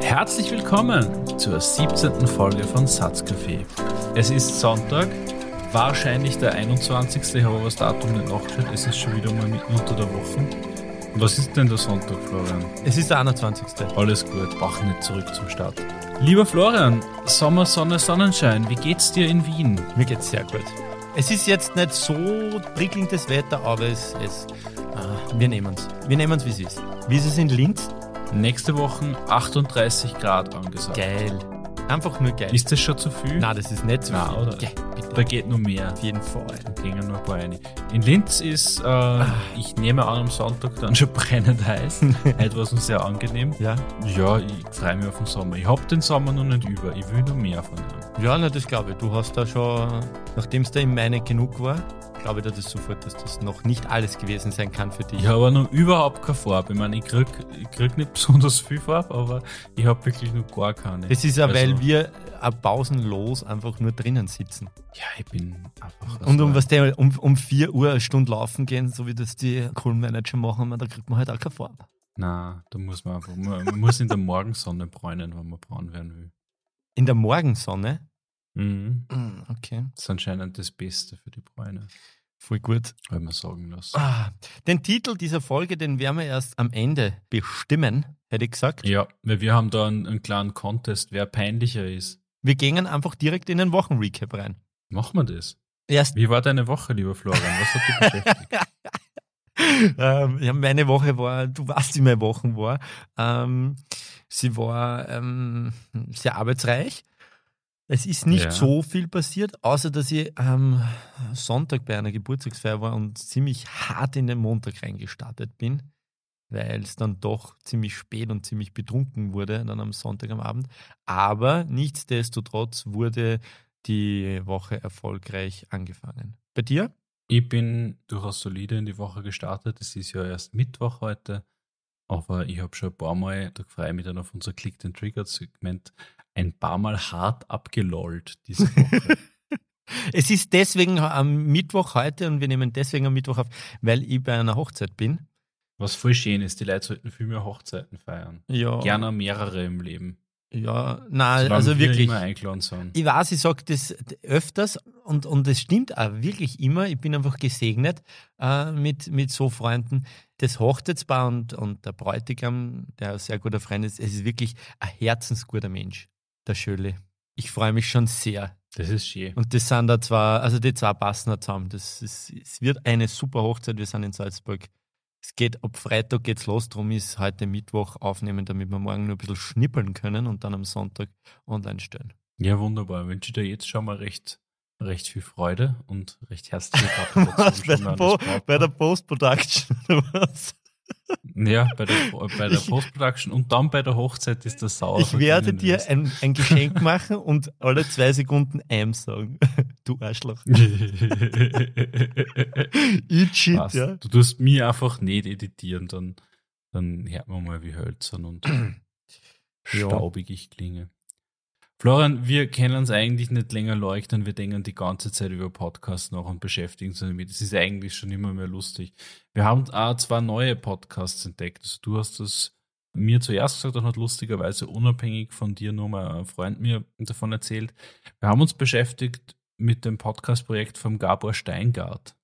Herzlich willkommen zur 17. Folge von Satzcafé. Es ist Sonntag, wahrscheinlich der 21. Ich habe das Datum nicht nachgeschaut, es ist schon wieder mal mitten unter der Woche. Was ist denn der Sonntag, Florian? Es ist der 21. Alles gut, mach nicht zurück zum Start. Lieber Florian, Sommer, Sonne, Sonnenschein, wie geht's dir in Wien? Mir geht's sehr gut. Es ist jetzt nicht so prickelndes Wetter, aber es, es ah, wir nehmen es. Wir nehmen es, wie es ist. Wie ist es in Linz? Nächste Woche 38 Grad angesagt. Geil. Einfach nur geil. Ist das schon zu viel? Nein, das ist nicht zu Nein, viel. oder? Bitte. Da geht nur mehr. Auf jeden Fall. Da gehen nur ein paar rein. In Linz ist, äh, Ah. ich nehme an, am Sonntag dann schon brennend heiß. Heute war es uns sehr angenehm. Ja, Ja, ich freue mich auf den Sommer. Ich habe den Sommer noch nicht über. Ich will noch mehr von ihm. ja na, das glaube ich. Du hast da schon, nachdem es da in meine genug war, ich da das sofort, dass das noch nicht alles gewesen sein kann für dich. Ich habe aber noch überhaupt keine Farbe. Ich meine, ich krieg, ich krieg nicht besonders viel Farbe, aber ich habe wirklich noch gar keine. Das ist ja, Also- weil wir äh, pausenlos einfach nur drinnen sitzen. Ja, ich bin einfach. Und um was der um, um 4 Uhr eine Stunde laufen gehen, so wie das die Kohlenmanager machen, da kriegt man halt auch keine Farbe. Nein, da muss man einfach. Man, man muss in der Morgensonne bräunen, wenn man braun werden will. In der Morgensonne? Mhm. Mm, Okay, Das ist anscheinend das Beste für die Bräune. voll gut. Ich mir sagen lassen. Ah, den Titel dieser Folge, den werden wir erst am Ende bestimmen, hätte ich gesagt. Ja, weil wir haben da einen, einen kleinen Contest, wer peinlicher ist. Wir gehen einfach direkt in den Wochenrecap rein. Machen wir das? Erst, Wie war deine Woche, lieber Florian? Was hat dich beschäftigt? ähm, ja, meine Woche war, du weißt, wie meine Woche war. Ähm, sie war ähm, sehr arbeitsreich. Es ist nicht Ja. so viel passiert, außer dass ich am Sonntag bei einer Geburtstagsfeier war und ziemlich hart in den Montag reingestartet bin, weil es dann doch ziemlich spät und ziemlich betrunken wurde, dann am Sonntag am Abend. Aber nichtsdestotrotz wurde die Woche erfolgreich angefangen. Bei dir? Ich bin durchaus solide in die Woche gestartet. Es ist ja erst Mittwoch heute. Aber ich habe schon ein paar Mal, da freue ich mich dann auf unser Click and Trigger Segment, ein paar Mal hart abgelollt diese Woche. Es ist deswegen am Mittwoch heute und wir nehmen deswegen am Mittwoch auf, weil ich bei einer Hochzeit bin. Was voll schön ist, die Leute sollten viel mehr Hochzeiten feiern. Ja. Gerne mehrere im Leben. Ja, nein, Solange also wir wirklich. Ich weiß, ich sage das öfters und, und es stimmt auch wirklich immer. Ich bin einfach gesegnet äh, mit, mit so Freunden. Das Hochzeitspaar und, und der Bräutigam, der ein sehr guter Freund ist, es ist wirklich ein herzensguter Mensch, der Schöle. Ich freue mich schon sehr. Das ist schön. Und das sind da zwei, also die zwei passen da zusammen. Das ist, es wird eine super Hochzeit. Wir sind in Salzburg. Es geht ab Freitag geht's los, darum ist heute Mittwoch aufnehmen, damit wir morgen nur ein bisschen schnippeln können und dann am Sonntag online stellen. Ja, wunderbar. Ich wünsche dir jetzt schon mal recht, recht viel Freude und recht herzliche Gratulation bei, der bei der Post-Production? Ja, bei der, bei der Ich- Post-Production und dann bei der Hochzeit ist das sauer. Ich werde dir ein, ein Geschenk machen und alle zwei Sekunden M sagen. Du Arschloch. Eat shit, Passt. ja. Du tust mich einfach nicht editieren, dann, dann hört man mal, wie hölzern und staubig ich klinge. Florian, wir kennen uns eigentlich nicht länger leuchten, wir denken die ganze Zeit über Podcasts nach und beschäftigen uns damit. Das ist eigentlich schon immer mehr lustig. Wir haben auch zwei neue Podcasts entdeckt. Also du hast das mir zuerst gesagt und hat lustigerweise unabhängig von dir nur mal ein Freund mir davon erzählt. Wir haben uns beschäftigt mit dem Podcast-Projekt vom Gabor Steingart,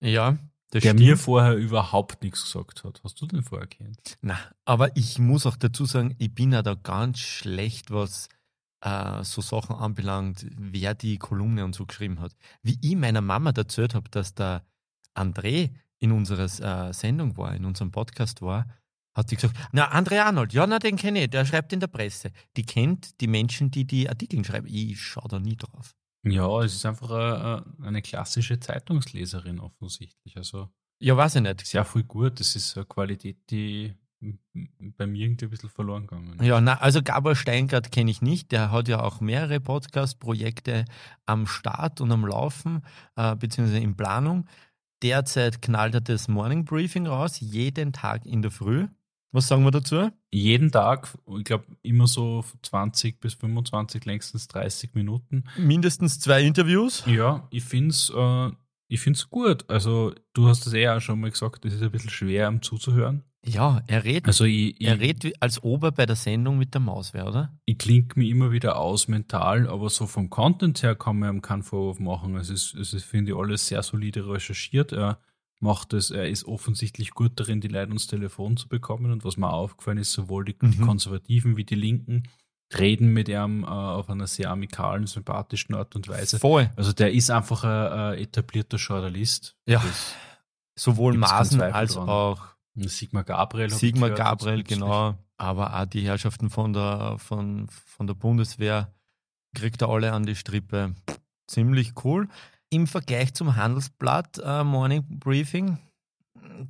Ja, der stimmt. mir vorher überhaupt nichts gesagt hat. Hast du den vorher kennt? Na, aber ich muss auch dazu sagen, ich bin ja da ganz schlecht, was äh, so Sachen anbelangt, wer die Kolumne und so geschrieben hat. Wie ich meiner Mama erzählt habe, dass der André in unserer äh, Sendung war, in unserem Podcast war, hat sie gesagt, na, André Arnold, ja, na, den kenne ich, der schreibt in der Presse. Die kennt die Menschen, die die Artikel schreiben. Ich schaue da nie drauf. Ja, es ist einfach eine, eine klassische Zeitungsleserin offensichtlich. Also Ja, weiß ich nicht. sehr viel gut. Das ist eine Qualität, die bei mir irgendwie ein bisschen verloren gegangen. Ja, na, also Gabor Steingart kenne ich nicht. Der hat ja auch mehrere Podcast-Projekte am Start und am Laufen, äh, beziehungsweise in Planung. Derzeit knallt er das Morning Briefing raus, jeden Tag in der Früh. Was sagen wir dazu? Jeden Tag, ich glaube, immer so 20 bis 25, längstens 30 Minuten. Mindestens zwei Interviews. Ja, ich finde es äh, ich find's gut. Also, du hast das eh auch schon mal gesagt, das ist ein bisschen schwer, um zuzuhören. Ja, er redet, Also ich, er ich, redet wie- als ob er bei der Sendung mit der Maus wäre, oder? ich klinge mich immer wieder aus mental, aber so vom Content her kann man ihm keinen Vorwurf machen. Es ist, es ist, finde ich, alles sehr solide recherchiert. Er macht es, er ist offensichtlich gut darin, die Leute ans Telefon zu bekommen. Und was mir aufgefallen ist, sowohl die, die Mhm. Konservativen wie die Linken reden mit ihm äh, auf einer sehr amikalen, sympathischen Art und Weise. Voll. Also der ist einfach ein, ein etablierter Journalist. Ja. Das, Sowohl Zweifel als dran. auch Sigmar Gabriel. Sigmar Gabriel, genau. Aber auch die Herrschaften von der, von, von der Bundeswehr kriegt er alle an die Strippe. Ziemlich cool. Im Vergleich zum Handelsblatt äh, Morning Briefing,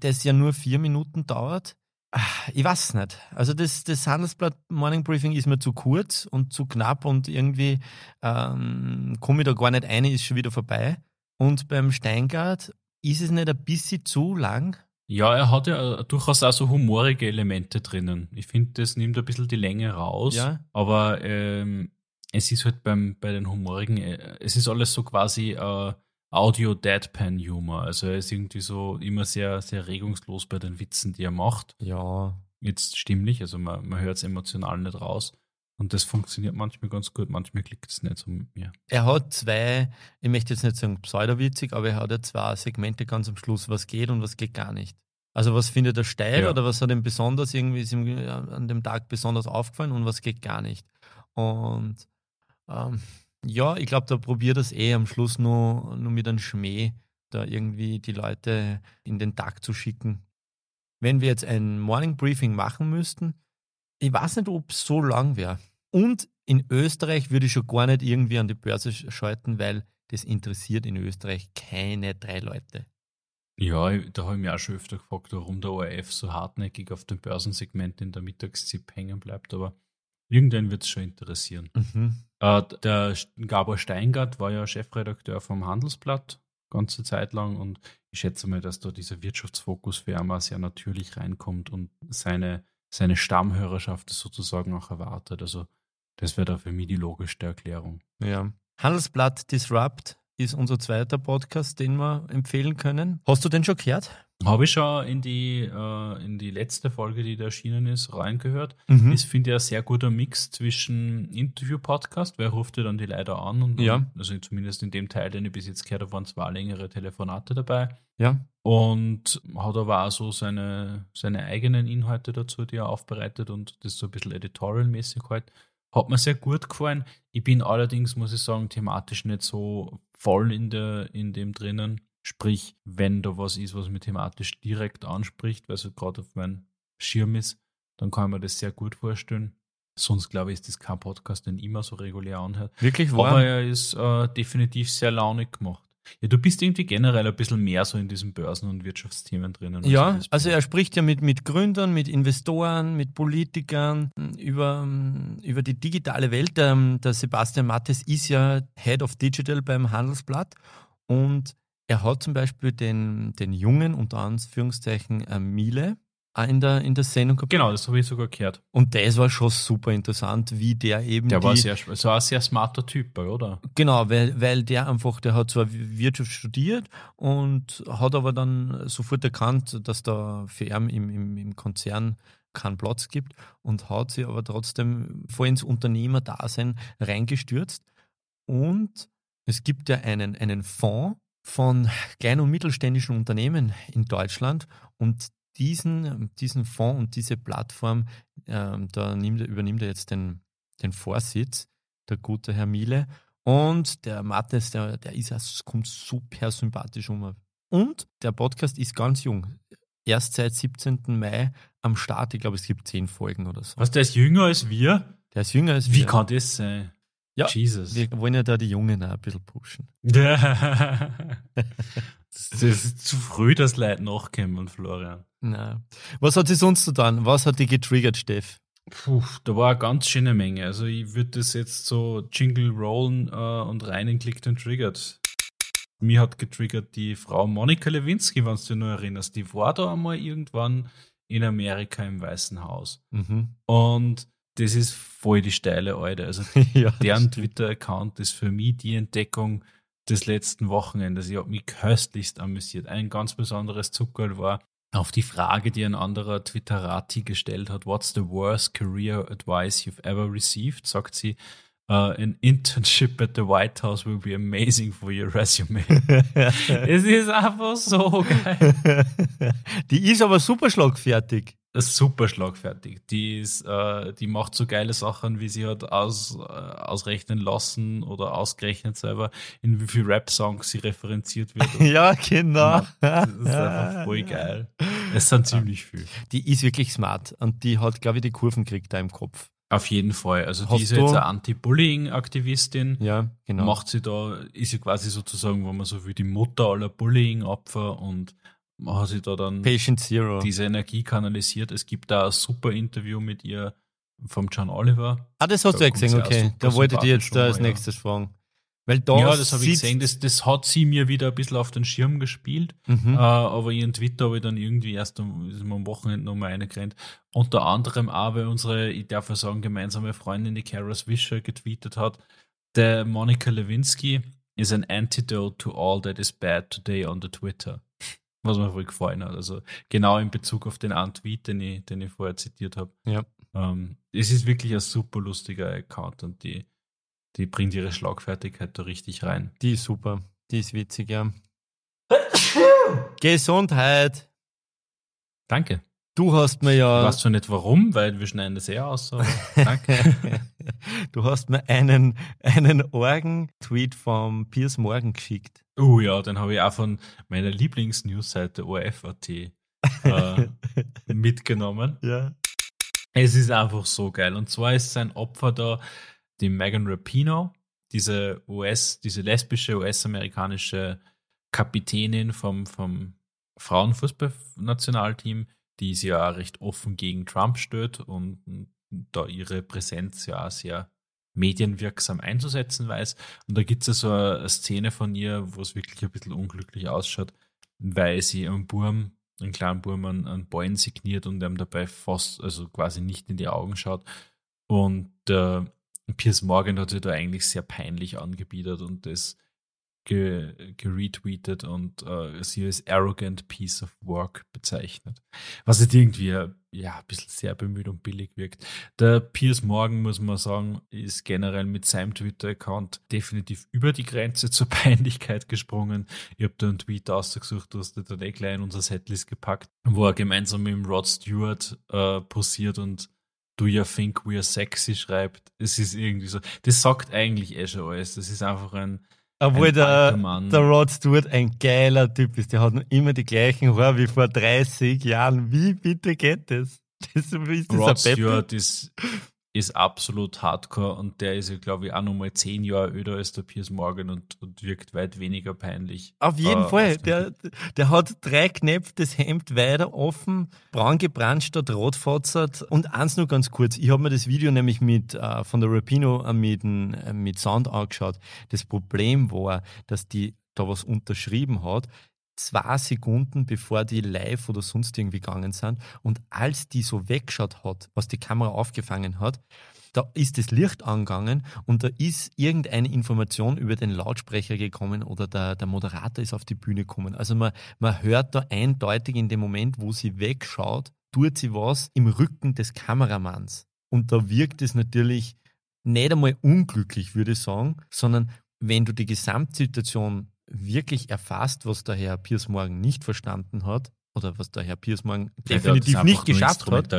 das ja nur vier Minuten dauert. ah, Ich weiß nicht. Also das, das Handelsblatt Morning Briefing ist mir zu kurz und zu knapp und irgendwie ähm, komme ich da gar nicht ein, ist schon wieder vorbei. Und beim Steingart ist es nicht ein bisschen zu lang? Ja, er hat ja durchaus auch so humorige Elemente drinnen. Ich finde, das nimmt ein bisschen die Länge raus. Ja. Aber ähm, es ist halt beim, bei den humorigen, äh, es ist alles so quasi äh, Audio-Deadpan-Humor. Also er ist irgendwie so immer sehr, sehr regungslos bei den Witzen, die er macht. Ja, Jetzt stimmlich, also man, man hört es emotional nicht raus. Und das funktioniert manchmal ganz gut, manchmal klickt es nicht so mit mir. Er hat zwei, ich möchte jetzt nicht sagen pseudowitzig, aber er hat ja zwei Segmente ganz am Schluss, was geht und was geht gar nicht. Also was findet er steil Ja. oder was hat ihm besonders irgendwie ist ihm an dem Tag besonders aufgefallen und was geht gar nicht. Und ähm, ja, ich glaube, da probiert das eh am Schluss nur, nur mit einem Schmäh, da irgendwie die Leute in den Tag zu schicken. Wenn wir jetzt ein Morning Briefing machen müssten, ich weiß nicht, ob es so lang wäre. Und in Österreich würde ich schon gar nicht irgendwie an die Börse sch- schalten, weil das interessiert in Österreich keine drei Leute. Ja, da habe ich mich auch schon öfter gefragt, warum der ORF so hartnäckig auf dem Börsensegment in der Mittagszip hängen bleibt, aber irgendwann wird es schon interessieren. Äh, der Gabor Steingart war ja Chefredakteur vom Handelsblatt ganze Zeit lang und ich schätze mal, dass da dieser Wirtschaftsfokus für auch sehr natürlich reinkommt und seine, seine Stammhörerschaft das sozusagen auch erwartet. Also das wäre da für mich die logischste Erklärung. Ja. Handelsblatt Disrupt ist unser zweiter Podcast, den wir empfehlen können. Hast du den schon gehört? Habe ich schon in die, äh, in die letzte Folge, die da erschienen ist, reingehört. Mhm. Ist, finde ich, ein sehr guter Mix zwischen Interview-Podcast, wer ruft dir dann die Leute an und, Ja. also zumindest in dem Teil, den ich bis jetzt gehört habe, waren zwei längere Telefonate dabei. Ja. Und hat aber auch so seine, seine eigenen Inhalte dazu, die er aufbereitet und das so ein bisschen editorial-mäßig halt. Hat mir sehr gut gefallen. Ich bin allerdings, muss ich sagen, thematisch nicht so voll in, der, in dem drinnen. Sprich, wenn da was ist, was mich thematisch direkt anspricht, weil es halt gerade auf meinem Schirm ist, dann kann ich mir das sehr gut vorstellen. Sonst glaube ich, ist das kein Podcast, den ich immer so regulär anhört. Wirklich Aber wahr? er ist äh, definitiv sehr launig gemacht. Ja, du bist irgendwie generell ein bisschen mehr so in diesen Börsen- und Wirtschaftsthemen drinnen. Ja, also er spricht ja mit, mit Gründern, mit Investoren, mit Politikern über, über die digitale Welt. Ähm, Der Sebastian Mattes ist ja Head of Digital beim Handelsblatt und er hat zum Beispiel den, den Jungen, unter Anführungszeichen, äh, Miele, in der, in der Sendung gehabt. Genau, das habe ich sogar gehört. Und das war schon super interessant, wie der eben Der die, war sehr, so ein sehr smarter Typ, oder? Genau, weil, weil der einfach, der hat zwar Wirtschaft studiert und hat aber dann sofort erkannt, dass da für ihn im, im, im Konzern keinen Platz gibt und hat sich aber trotzdem voll ins Unternehmerdasein reingestürzt. Und es gibt ja einen, einen Fonds von kleinen und mittelständischen Unternehmen in Deutschland und diesen, diesen Fonds und diese Plattform, ähm, da nimmt, er- übernimmt er jetzt den, den Vorsitz, der gute Herr Miele. Und der Mattes, der, der ist, es kommt super sympathisch um. Und der Podcast ist ganz jung. Erst seit 17. Mai am Start. Ich glaube, es gibt zehn Folgen oder so. Was, der ist jünger als wir? Der ist jünger als Wie wir. kann das sein? Ja, Jesus. Wir wollen ja da die Jungen auch ein bisschen pushen. das, das ist zu früh, dass Leute nachkommen, Florian. Na. Was hat sie sonst getan? Was hat die getriggert, Steff? Puh, da war eine ganz schöne Menge. Also ich würde das jetzt so Jingle rollen äh, und rein klickt und triggert. Mir hat getriggert die Frau Monika Lewinsky, wenn du dich nur erinnerst. Die war da einmal irgendwann in Amerika im Weißen Haus. Mhm. Und das ist voll die steile Alte. Also ja, deren. Twitter-Account ist für mich die Entdeckung des letzten Wochenendes. Ich habe mich köstlichst amüsiert. Ein ganz besonderes Zuckerl war, Auf die Frage, die ein anderer Twitterati gestellt hat, what's the worst career advice you've ever received, sagt sie, uh, an internship at the White House will be amazing for your resume. es ist einfach so geil. Die ist aber super schlagfertig super schlagfertig. Die, ist, äh, die macht so geile Sachen, wie sie hat aus, äh, ausrechnen lassen oder ausgerechnet selber, in wie viel Rap-Songs sie referenziert wird. ja, genau. Das ist einfach voll geil. Es sind ziemlich viel. Die ist wirklich smart und die hat, glaube ich, die Kurven kriegt da im Kopf. Auf jeden Fall. Also Hast die ist jetzt eine Anti-Bullying-Aktivistin. Ja, genau. Macht sie da, ist sie quasi sozusagen, wenn man so will, die Mutter aller Bullying-Opfer und hat sie da dann Patient Zero. diese Energie kanalisiert. Es gibt da ein super Interview mit ihr vom John Oliver. Ah, das hast da du ja gesehen, okay. Da wollte ich jetzt da als nächstes fragen. Weil da ja, das habe ich gesehen. Das, das hat sie mir wieder ein bisschen auf den Schirm gespielt. Mhm. Äh, aber ihren Twitter habe ich dann irgendwie erst am, am Wochenende nochmal reingerannt. Unter anderem auch, weil unsere, ich darf ja sagen, gemeinsame Freundin, die Kara Swisher, getweetet hat. Der Monica Lewinsky is an antidote to all that is bad today on the Twitter was mir voll gefallen hat. Also genau in Bezug auf den einen Tweet, den ich, den ich vorher zitiert habe. Ja. Ähm, es ist wirklich ein super lustiger Account und die, die bringt ihre Schlagfertigkeit da richtig rein. Die ist super. Die ist witzig, ja. Gesundheit. Danke. Du hast mir ja. Du weißt zwar nicht warum, weil wir schneiden das eher aus, danke. du hast mir einen, einen Orgen-Tweet vom Piers Morgan geschickt. Oh ja, den habe ich auch von meiner Lieblings-Newsseite ORF.at äh, mitgenommen. Ja. Es ist einfach so geil. Und zwar ist sein Opfer da die Megan Rapino, diese US, diese lesbische US-amerikanische Kapitänin vom, vom Frauenfußballnationalteam, die sie ja recht offen gegen Trump stößt und da ihre Präsenz ja auch sehr medienwirksam einzusetzen weiß. Und da gibt es ja so eine Szene von ihr, wo es wirklich ein bisschen unglücklich ausschaut, weil sie einen Burm, einen kleinen Burm an, an Bein signiert und ihm dabei fast, also quasi nicht in die Augen schaut. Und äh, Piers Morgan hat sie da eigentlich sehr peinlich angebietet und das geretweetet und äh, sie als arrogant piece of work bezeichnet. Was jetzt irgendwie ja, ein bisschen sehr bemüht und billig wirkt. Der Piers Morgan, muss man sagen, ist generell mit seinem Twitter-Account definitiv über die Grenze zur Peinlichkeit gesprungen. Ich habe da einen Tweet ausgesucht, du hast da eh gleich in unser Setlist gepackt, wo er gemeinsam mit Rod Stewart äh, posiert und Do you think we're sexy schreibt. Es ist irgendwie so. Das sagt eigentlich eh schon alles. Das ist einfach ein obwohl der, der Rod Stewart ein geiler Typ ist. Der hat immer die gleichen Haare wie vor 30 Jahren. Wie bitte geht das? das ist Rod Stewart ist ist absolut hardcore und der ist ja, glaube ich, auch nochmal zehn Jahre öder als der Piers Morgan und, und wirkt weit weniger peinlich. Auf jeden äh, Fall. Der, der hat drei Knöpfe, das Hemd weiter offen, braun gebrannt statt rotfotzert. Und eins nur ganz kurz. Ich habe mir das Video nämlich mit, äh, von der Rapino äh, mit, äh, mit Sound angeschaut. Das Problem war, dass die da was unterschrieben hat zwei Sekunden, bevor die live oder sonst irgendwie gegangen sind. Und als die so weggeschaut hat, was die Kamera aufgefangen hat, da ist das Licht angegangen und da ist irgendeine Information über den Lautsprecher gekommen oder der, der Moderator ist auf die Bühne gekommen. Also man, man hört da eindeutig in dem Moment, wo sie wegschaut, tut sie was im Rücken des Kameramanns. Und da wirkt es natürlich nicht einmal unglücklich, würde ich sagen, sondern wenn du die Gesamtsituation wirklich erfasst, was der Herr Piers Morgan nicht verstanden hat oder was der Herr Piers Morgan definitiv nicht geschafft hat,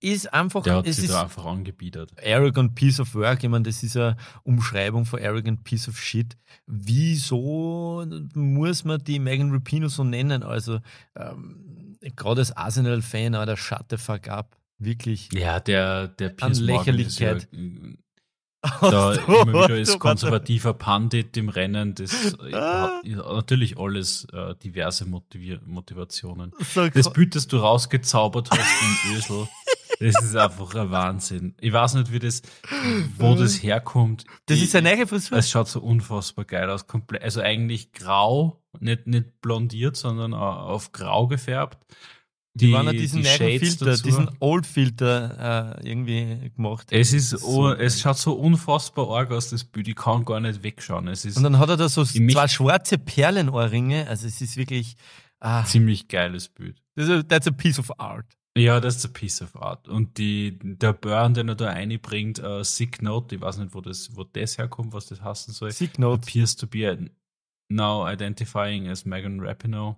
ist einfach, der hat es sich ist da einfach angebiedert. Arrogant Piece of Work, ich meine, das ist eine Umschreibung von Arrogant Piece of Shit. Wieso muss man die Megan Rapino so nennen? Also, ähm, gerade als Arsenal-Fan, der shut the fuck up. Wirklich. Ja, der, der Piers Morgan ist ja da immer wieder als konservativer Pandit im Rennen, das hat natürlich alles äh, diverse Motivier Motivationen. So das Bild, das du rausgezaubert hast im Ösel, das ist einfach ein Wahnsinn. Ich weiß nicht, wie das, wo das herkommt. Das ist eine neue Frisur. Es schaut so unfassbar geil aus. Komplett, also eigentlich grau, nicht, nicht blondiert, sondern auf grau gefärbt. Die, die waren ja diesen die Filter, dazu. diesen Old-Filter äh, irgendwie gemacht. Es ist, so es schaut so unfassbar arg aus, das Bild. Ich kann gar nicht wegschauen. Es ist Und dann hat er da so zwei schwarze Perlenohrringe. Also es ist wirklich ah, ziemlich geiles Bild. That's a, that's a piece of art. Ja, das ist a piece of art. Und die, der Burn, den er da einbringt, uh, Sick Note, ich weiß nicht, wo das, wo das herkommt, was das heißen soll. Sick Note. Appears to be now identifying as Megan Rapinoe.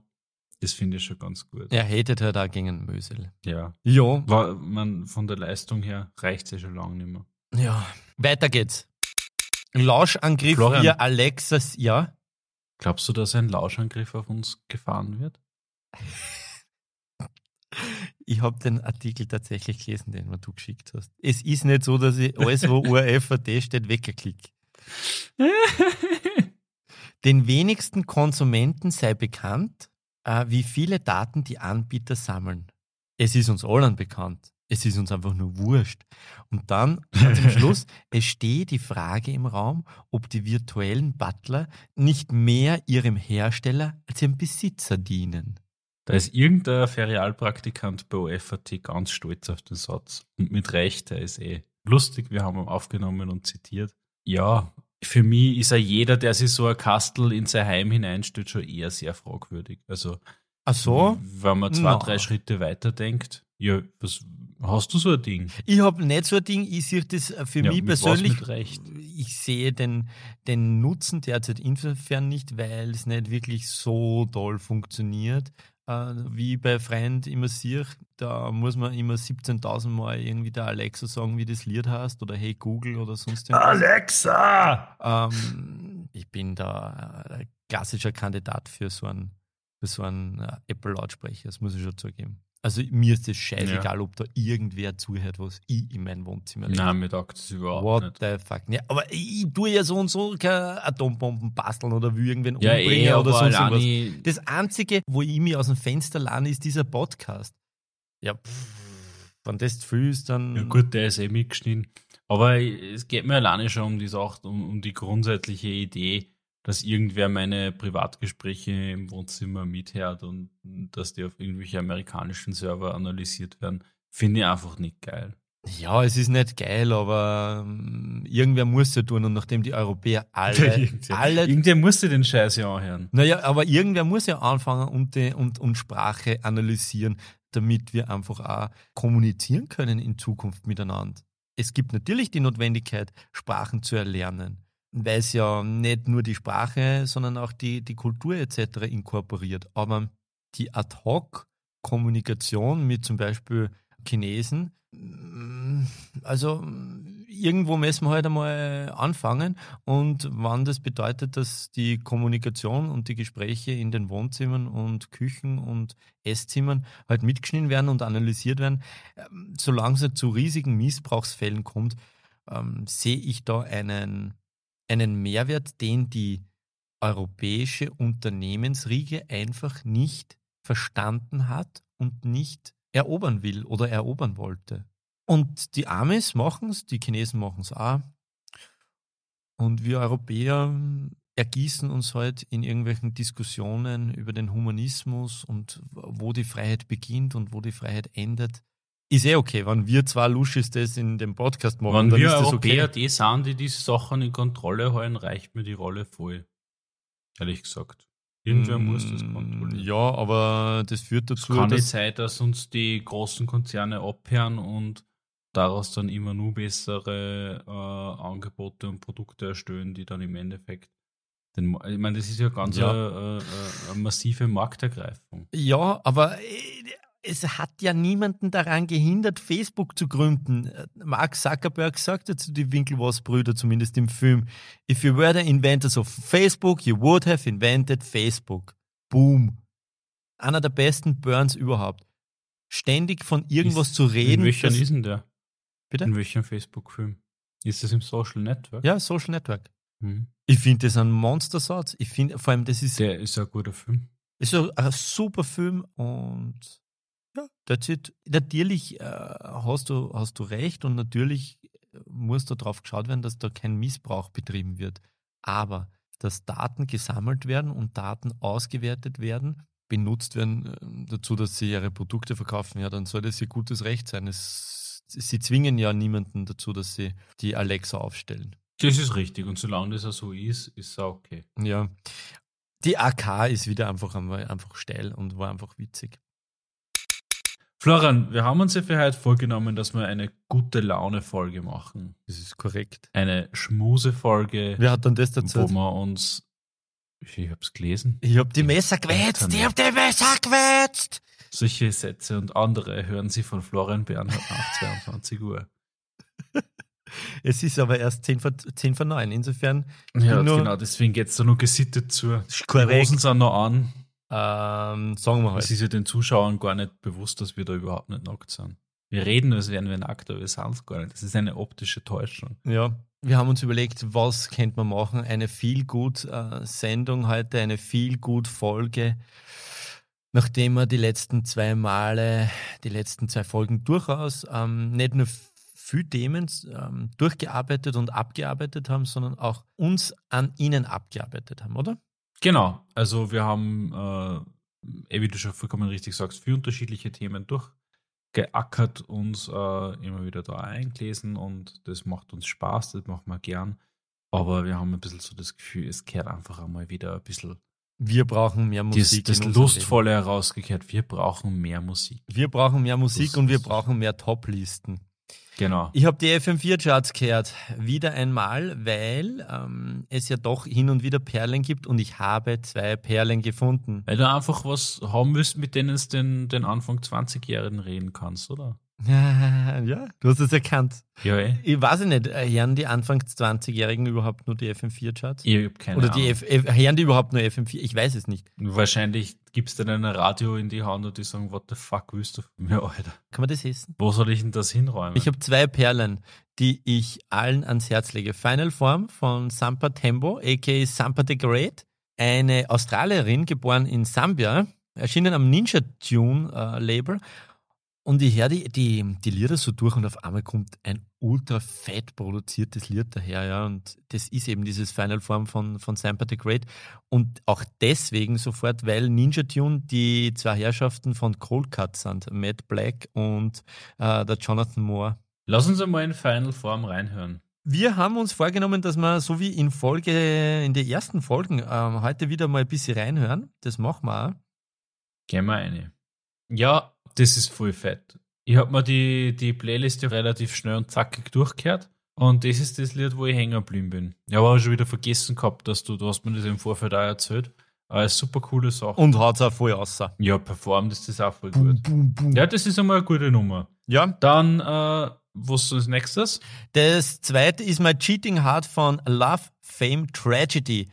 Das finde ich schon ganz gut. Er hatet halt auch gegen Mösel. Ja. Ja. War, man, von der Leistung her reicht es ja schon lange nicht mehr. Ja. Weiter geht's. Lauschangriff Florian. via Alexas, ja. Glaubst du, dass ein Lauschangriff auf uns gefahren wird? Ich habe den Artikel tatsächlich gelesen, den du geschickt hast. Es ist nicht so, dass ich alles, wo URFAD steht, weggeklickt. Den wenigsten Konsumenten sei bekannt, wie viele Daten die Anbieter sammeln. Es ist uns allen bekannt. Es ist uns einfach nur wurscht. Und dann, ganz am Schluss, es steht die Frage im Raum, ob die virtuellen Butler nicht mehr ihrem Hersteller als ihrem Besitzer dienen. Da ist irgendein Ferialpraktikant bei OFAT ganz stolz auf den Satz. Und mit Recht, der ist eh lustig, wir haben ihn aufgenommen und zitiert. Ja, für mich ist ja jeder, der sich so ein Kastel in sein Heim hineinstellt, schon eher sehr fragwürdig. Also, Ach so? wenn man zwei, Na. drei Schritte weiter denkt, ja, was, hast du so ein Ding? Ich habe nicht so ein Ding, ich sehe das für Ja, mich persönlich. Recht? Ich sehe den, den Nutzen derzeit insofern nicht, weil es nicht wirklich so toll funktioniert. Äh, wie bei Freund immer sehe, da muss man immer 17.000 Mal irgendwie der Alexa sagen, wie das Lied heißt oder Hey Google oder sonst irgendwas. Alexa! Ähm, ich bin da äh, ein klassischer Kandidat für so einen, für so einen äh, Apple-Lautsprecher, das muss ich schon zugeben. Also mir ist es scheißegal, ob da irgendwer zuhört, was ich in meinem Wohnzimmer lege. Nein, mir taugt das überhaupt What nicht. the fuck? Ja, aber ich, tue ja so und so keine Atombomben basteln oder will irgendwen Ja, umbringen eh, oder sonst irgendwas. Das Einzige, wo ich mich aus dem Fenster lerne, ist dieser Podcast. Ja, pff, wenn das zu viel ist, dann. Ja gut, der ist eh mitgeschnitten. Aber es geht mir alleine schon um die Sache, um, um die grundsätzliche Idee, dass irgendwer meine Privatgespräche im Wohnzimmer mithört und dass die auf irgendwelche amerikanischen Server analysiert werden, finde ich einfach nicht geil. Ja, es ist nicht geil, aber ähm, irgendwer muss ja tun und nachdem die Europäer alle, Irgendwer- alle Irgendwer musste den Scheiß ja anhören. Naja, aber irgendwer muss ja anfangen und, die, und, und Sprache analysieren, damit wir einfach auch kommunizieren können in Zukunft miteinander. Es gibt natürlich die Notwendigkeit, Sprachen zu erlernen, weil es ja nicht nur die Sprache, sondern auch die, die Kultur etc. inkorporiert. Aber die Ad-Hoc-Kommunikation mit zum Beispiel Chinesen, mm, also irgendwo müssen wir halt einmal anfangen und wann das bedeutet, dass die Kommunikation und die Gespräche in den Wohnzimmern und Küchen und Esszimmern halt mitgeschnitten werden und analysiert werden, ähm, solange es zu riesigen Missbrauchsfällen kommt, ähm, sehe ich da einen, einen Mehrwert, den die europäische Unternehmensriege einfach nicht verstanden hat und nicht erobern will oder erobern wollte. Und die Amis machen es, die Chinesen machen es auch. Und wir Europäer ergießen uns halt in irgendwelchen Diskussionen über den Humanismus und wo die Freiheit beginnt und wo die Freiheit endet. Ist eh okay, wenn wir zwei Luschis das in dem Podcast machen, Wenn dann wir ist das Europäer okay. die sind, die diese Sachen in Kontrolle halten, reicht mir die Rolle voll. Ehrlich gesagt. Irgendwer muss das kontrollieren. Mm, Ja, aber das führt Es dazu, kann nicht dass sein, dass uns die großen Konzerne abhören und daraus dann immer nur bessere äh, Angebote und Produkte erstellen, die dann im Endeffekt den, ich meine, das ist ja ganz Ja. Eine, eine, eine massive Marktergreifung. Ja, aber äh, es hat ja niemanden daran gehindert, Facebook zu gründen. Äh, Mark Zuckerberg sagte zu die Winkelwas-Brüder, zumindest im Film, if you were the inventors of Facebook, you would have invented Facebook. Boom. Einer der besten Burns überhaupt. Ständig von irgendwas Ist- zu reden. In welchem ist denn der? Bitte? In welchem Facebook-Film? Ist das im Social Network? ja, Social Network. Mhm. Ich finde das ein Monstersatz. Ich finde, vor allem, das ist, Der ist ein guter Film. ist so ein super Film und ja, that's it. Natürlich äh, hast, du, hast du recht und natürlich muss da drauf geschaut werden, dass da kein Missbrauch betrieben wird. Aber dass Daten gesammelt werden und Daten ausgewertet werden, benutzt werden äh, dazu, dass sie ihre Produkte verkaufen, ja, dann soll das ihr gutes Recht sein. Es, sie zwingen ja niemanden dazu, dass sie die Alexa aufstellen. Das ist richtig. Und solange das auch so ist, ist es auch okay. Ja. Die AK ist wieder einfach einfach steil und war einfach witzig. Florian, wir haben uns ja für heute vorgenommen, dass wir eine gute Laune-Folge machen. Das ist korrekt. Eine Schmuse-Folge. Wer hat dann das dazu? Wo wir uns. Ich hab's gelesen. Ich hab die Messer gewetzt! Ich hab die Messer gewetzt! Solche Sätze und andere hören Sie von Florian Bernhard nach 22 Uhr. Es ist aber erst 10 vor, 10 vor 9, insofern. Ja, genau, deswegen geht es da nur gesittet zu. Korrekt. Die Hosen sind noch an. Ähm, sagen wir halt. Es ist ja den Zuschauern gar nicht bewusst, dass wir da überhaupt nicht nackt sind. Wir reden, als wären wir nackt, aber wir sind es gar nicht. Das ist eine optische Täuschung. Ja, wir haben uns überlegt, was könnte man machen? Eine viel gut äh, Sendung heute, eine viel gut Folge. Nachdem wir die letzten zwei Male, die letzten zwei Folgen durchaus ähm, nicht nur viele Themen ähm, durchgearbeitet und abgearbeitet haben, sondern auch uns an ihnen abgearbeitet haben, oder? Genau. Also wir haben, äh, wie du schon vollkommen richtig sagst, viele unterschiedliche Themen durchgeackert, uns äh, immer wieder da eingelesen und das macht uns Spaß, das machen wir gern. Aber wir haben ein bisschen so das Gefühl, es kehrt einfach einmal wieder ein bisschen. Wir brauchen mehr Musik. Das, das Lustvolle herausgekehrt. Wir brauchen mehr Musik. Wir brauchen mehr Musik das und wir brauchen mehr Top-Listen. Genau. Ich habe die FM4-Charts gehört, wieder einmal, weil ähm, es ja doch hin und wieder Perlen gibt und ich habe zwei Perlen gefunden. Weil du einfach was haben willst, mit denen du den, den Anfang 20-Jährigen reden kannst, oder? Ja, du hast es erkannt. Ja, eh. Ich weiß nicht, äh, hören die Anfang 20-Jährigen überhaupt nur die FM4-Charts? Ich habe keine Oder die F hören die überhaupt nur FM4? Ich weiß es nicht. Wahrscheinlich gibst du dann ein Radio in die Hand und die sagen, what the fuck willst du von mir, Alter? Kann man das essen? Wo soll ich denn das hinräumen? Ich habe zwei Perlen, die ich allen ans Herz lege. Final Form von Sampa Tembo, a.k.a. Sampa the Great. Eine Australierin, geboren in Sambia, erschienen am Ninja Tune äh, Label und ich höre die, die, die Lieder so durch und auf einmal kommt ein ultra fett produziertes Lied daher, ja. Und das ist eben dieses Final Form von, von Sampa the Great. Und auch deswegen sofort, weil Ninja Tune die zwei Herrschaften von Cold Cut sind, Matt Black und äh, der Jonathan Moore. Lass uns einmal in Final Form reinhören. Wir haben uns vorgenommen, dass wir so wie in Folge, in den ersten Folgen, ähm, heute wieder mal ein bisschen reinhören. Das machen wir auch. Gehen wir eine. Ja, das ist voll fett. Ich habe mir die, die Playlist relativ schnell und zackig durchgehört. Und das ist das Lied, wo ich hängen geblieben bin. Ich habe auch schon wieder vergessen gehabt, dass du, du hast mir das im Vorfeld auch erzählt. Aber eine super coole Sache. Und hat es auch voll aus. Ja, performt ist das auch voll boom, gut. Boom, boom. Ja, das ist einmal eine gute Nummer. Ja. Dann, äh, was ist als nächstes? Das zweite ist My Cheating Heart von Love, Fame, Tragedy.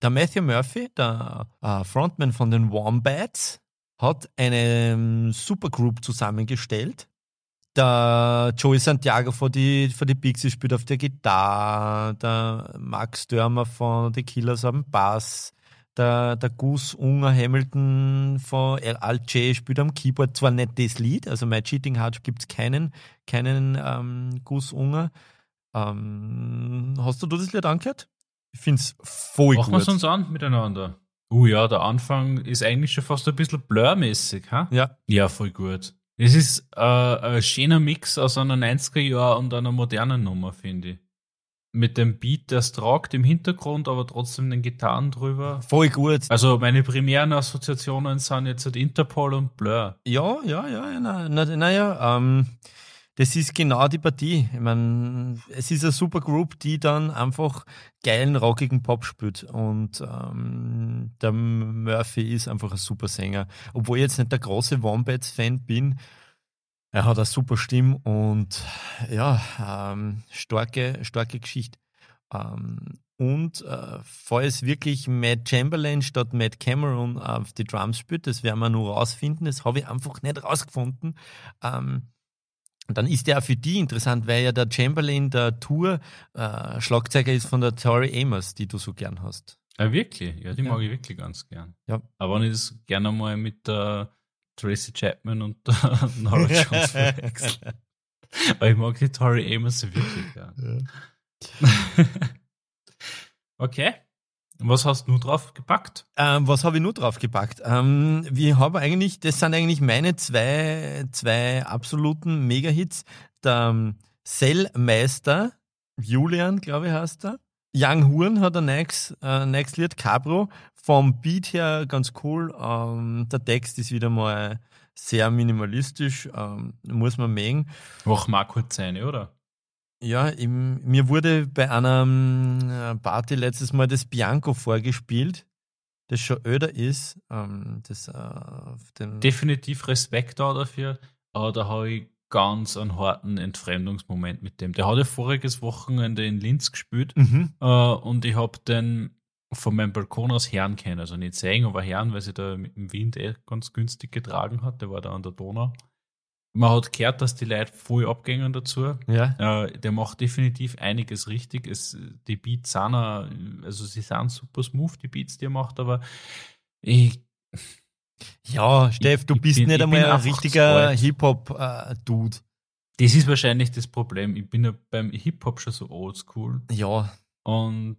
Der Matthew Murphy, der äh, Frontman von den Wombats, hat eine ähm, Supergroup zusammengestellt. Der Joey Santiago von die, von die Pixies spielt auf der Gitarre, der Max Dörmer von The Killers am Bass, der, der Gus Unger Hamilton von Alt J spielt am Keyboard. Zwar nicht das Lied, also My Cheating Heart gibt es keinen, keinen ähm, Gus Unger. Ähm, hast du das Lied angehört? Ich finde es voll Machen gut. Machen wir uns an miteinander. Uh ja, der Anfang ist eigentlich schon fast ein bisschen blurmäßig, ha? Ja. Ja, voll gut. Es ist äh, ein schöner Mix aus einer 90er-Jahr und einer modernen Nummer, finde ich. Mit dem Beat, der es tragt im Hintergrund, aber trotzdem den Gitarren drüber. Voll gut. Also meine primären Assoziationen sind jetzt halt Interpol und Blur. Ja, ja, ja, naja, na, na ähm, das ist genau die Partie. Ich meine, es ist eine super Group, die dann einfach geilen, rockigen Pop spielt. Und ähm, der Murphy ist einfach ein super Sänger. Obwohl ich jetzt nicht der große Wombats-Fan bin, er hat eine super Stimme und ja, ähm, starke, starke Geschichte. Ähm, und äh, falls wirklich Matt Chamberlain statt Matt Cameron auf die Drums spielt, das werden wir nur rausfinden. Das habe ich einfach nicht rausgefunden. Ähm, dann ist der auch für die interessant, weil ja der Chamberlain der Tour äh, Schlagzeuger ist von der Tori Amos, die du so gern hast. Ja, wirklich? Ja, die ja. mag ich wirklich ganz gern. Ja. Aber wenn ich das gerne mal mit der Tracy Chapman und der Nora Jones verwechsel. Weil ich mag die Tori Amos wirklich gern. Ja. okay. Was hast du nur drauf gepackt? Ähm, was habe ich nur drauf gepackt? Ähm, wir haben eigentlich, das sind eigentlich meine zwei, zwei absoluten Mega-Hits. Der ähm, Sellmeister, Julian, glaube ich, heißt er, Young Horn hat ein nächstes, äh, nächstes Lied, Cabro. Vom Beat her ganz cool. Ähm, der Text ist wieder mal sehr minimalistisch, ähm, muss man mögen. Auch mag kurz seine, oder? Ja, im, mir wurde bei einer ähm, Party letztes Mal das Bianco vorgespielt, das schon öder ist. Ähm, das, äh, Definitiv Respekt da dafür, aber da habe ich ganz einen harten Entfremdungsmoment mit dem. Der hat ja voriges Wochenende in Linz gespielt mhm. äh, und ich habe den von meinem Balkon aus Herrn kennen. Also nicht sehen, aber Herrn, weil sie da dem Wind eh ganz günstig getragen hat. Der war da an der Donau. Man hat gehört, dass die Leute voll abgängen dazu. Ja. Äh, der macht definitiv einiges richtig. Es, die Beats sind, also sie sind super smooth, die Beats, die er macht, aber ich, ja, Steff, du bist bin, nicht einmal ein richtiger Hip-Hop-Dude. Das ist wahrscheinlich das Problem. Ich bin ja beim Hip-Hop schon so oldschool. Ja. Und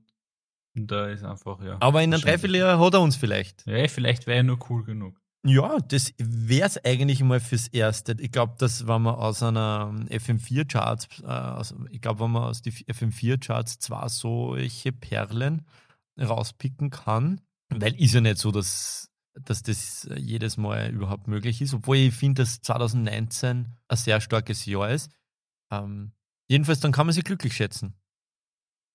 da ist einfach, ja. Aber in einem Dreivierteljahr hat er uns vielleicht. Ja, vielleicht wäre er nur cool genug. Ja, das wäre es eigentlich mal fürs Erste. Ich glaube, dass wenn man aus einer FM4-Charts, äh, also ich glaube, wenn man aus den FM4-Charts zwar solche Perlen rauspicken kann, weil ist ja nicht so, dass dass das äh, jedes Mal überhaupt möglich ist, obwohl ich finde, dass 2019 ein sehr starkes Jahr ist. Ähm, jedenfalls, dann kann man sich glücklich schätzen.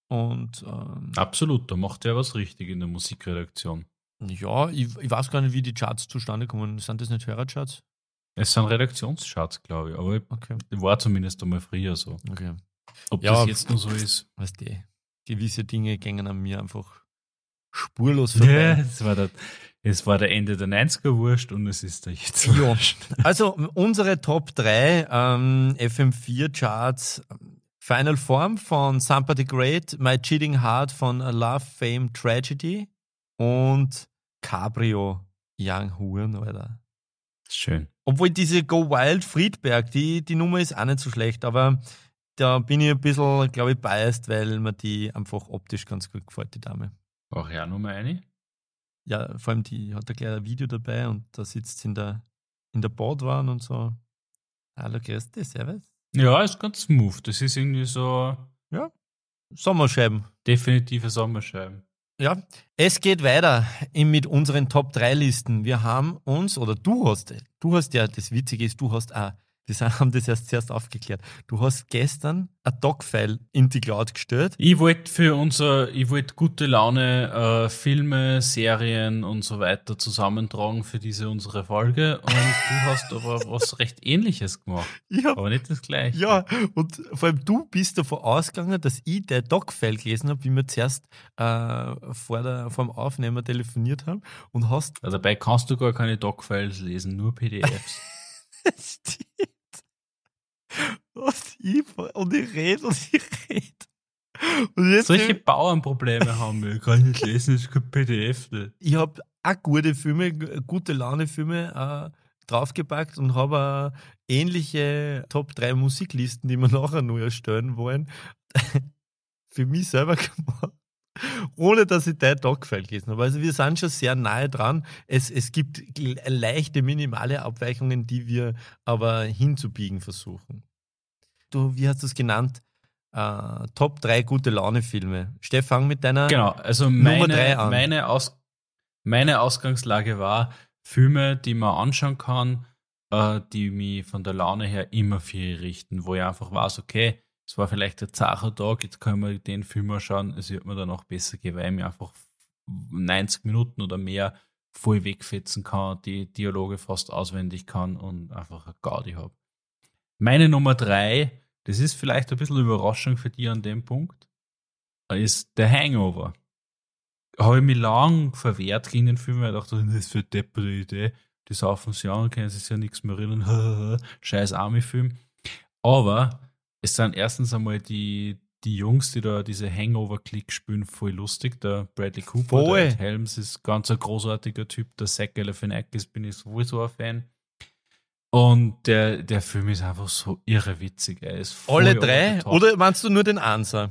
Und, ähm, Absolut, da macht er was richtig in der Musikredaktion. Ja, ich, ich, weiß gar nicht, wie die Charts zustande kommen. Sind das nicht Hörercharts? Es sind Redaktionscharts, glaube ich, aber okay. war zumindest einmal früher so. Okay. Ob ja, das jetzt nur so ist. Weißt du, gewisse Dinge gingen an mir einfach spurlos vorbei. Ja, das war der, es war der Ende der 90er wurscht und es ist da jetzt wurscht. Also unsere Top 3 ähm, FM4 Charts. Final Form von Sampa the Great, My Cheating Heart von Love, Fame, Tragedy und Cabrio Young Huren, Alter. Schön. Obwohl diese Go Wild Friedberg, die, die Nummer ist auch nicht so schlecht, aber da bin ich ein bisschen, glaube ich, biased, weil mir die einfach optisch ganz gut gefällt, die Dame. Auch ja Nummer eine? Ja, vor allem die hat da gleich ein Video dabei und da sitzt sie in der, in der Bordwand und so. Hallo, grüß dich, servus. Ja, ist ganz smooth. Das ist irgendwie so. Ja, Sommerscheiben. Definitive Sommerscheiben. Ja, es geht weiter mit unseren Top 3 Listen. Wir haben uns, oder du hast, du hast ja, das Witzige ist, du hast auch wir haben das erst zuerst aufgeklärt. Du hast gestern ein Doc-File in die Cloud gestellt. Ich wollte für unser, ich wollte gute Laune äh, Filme, Serien und so weiter zusammentragen für diese unsere Folge. Und du hast aber was recht ähnliches gemacht. Ja. Aber nicht das gleiche. Ja, und vor allem du bist davon ausgegangen, dass ich der Doc-File gelesen habe, wie wir zuerst äh, vor, der, vor dem Aufnehmer telefoniert haben und hast. Ja, dabei kannst du gar keine Doc-Files lesen, nur PDFs. Stimmt. Und ich, und ich rede und ich rede. Solche Bauernprobleme haben wir. Ich kann nicht lesen, es ist kein PDF. Nicht. Ich habe auch gute Filme, gute Laune-Filme äh, draufgepackt und habe ähnliche Top 3 Musiklisten, die wir nachher nur erstellen wollen, für mich selber gemacht. Ohne dass ich dein Doc-File gelesen habe. Also wir sind schon sehr nahe dran. Es, es gibt leichte, minimale Abweichungen, die wir aber hinzubiegen versuchen du, wie hast du es genannt? Uh, Top 3 gute Laune-Filme. Stefan, mit deiner genau, also meine, Nummer 3 an. Meine, Aus, meine Ausgangslage war Filme, die man anschauen kann, uh, die mich von der Laune her immer viel richten, wo ich einfach weiß, okay, es war vielleicht der Zacher Tag, jetzt können wir den Film mal schauen, es wird mir dann auch besser gehen, weil ich mir einfach 90 Minuten oder mehr voll wegfetzen kann, die Dialoge fast auswendig kann und einfach eine Gaudi habe. Meine Nummer 3 das ist vielleicht ein bisschen Überraschung für dich an dem Punkt, ist der Hangover. Habe ich mich lang verwehrt gegen den Film, weil ich dachte, das ist für deppere Idee. Die saufen sich an, können sich ja nichts mehr erinnern. Scheiß Army-Film. Aber es sind erstens einmal die, die Jungs, die da diese Hangover-Click spielen, voll lustig. Der Bradley Cooper, voll. der Helms ist ganz ein großartiger Typ. Der Zach Galifianakis bin ich sowieso ein Fan. Und der, der Film ist einfach so irre witzig. Er ist Alle drei? Oder meinst du nur den Ansa?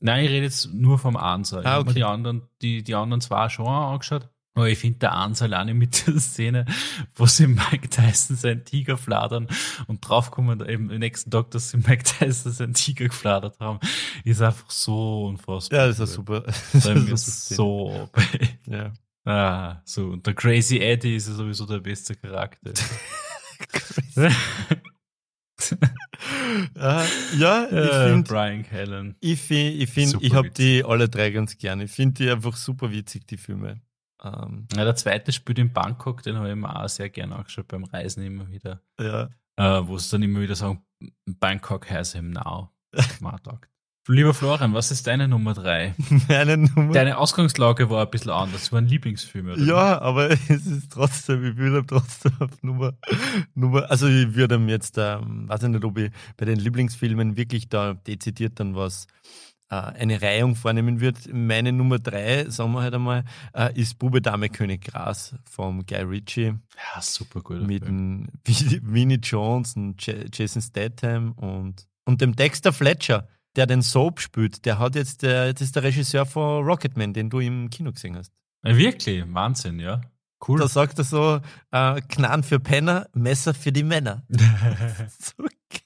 Nein, ich rede jetzt nur vom Ansa. Ich ah, okay. habe mir die anderen, die, die anderen zwei schon angeschaut. Aber ich finde der Ans alleine mit der Szene, wo sie Mike Tyson seinen Tiger fladern und draufkommen, eben am nächsten Tag, dass sie Mike Tyson seinen Tiger gefladert haben, ist einfach so unfassbar. Ja, das ist super. Das ist so. ja. Ah, so. Und der Crazy Eddie ist ja sowieso der beste Charakter. uh, ja, ich finde. Brian Callen. Ich finde, ich, find, ich habe die alle drei ganz gerne. Ich finde die einfach super witzig, die Filme. Ähm, ja, der zweite spielt in Bangkok, den habe ich mir auch sehr gerne angeschaut beim Reisen immer wieder. Ja. Äh, wo sie dann immer wieder sagen, Bangkok has him now. Lieber Florian, was ist deine Nummer drei? Meine Nummer Deine Ausgangslage war ein bisschen anders. Das war ein Lieblingsfilm, oder? Ja, aber es ist trotzdem, ich würde trotzdem auf Nummer, Nummer, also ich würde jetzt, ähm, weiß ich nicht, ob ich bei den Lieblingsfilmen wirklich da dezidiert dann was, eine Reihung vornehmen würde. Meine Nummer drei, sagen wir halt einmal, äh, ist Bube, Dame, König, Gras vom Guy Ritchie. Ja, super gut. Mit dem Winnie Jones und Jason Statham und, und dem Dexter Fletcher der den Soap spielt, der hat jetzt, der, das ist der Regisseur von Rocketman, den du im Kino gesehen hast. Wirklich? Wahnsinn, ja. Cool. Da sagt er so, äh, Knarren für Penner, Messer für die Männer. so geil.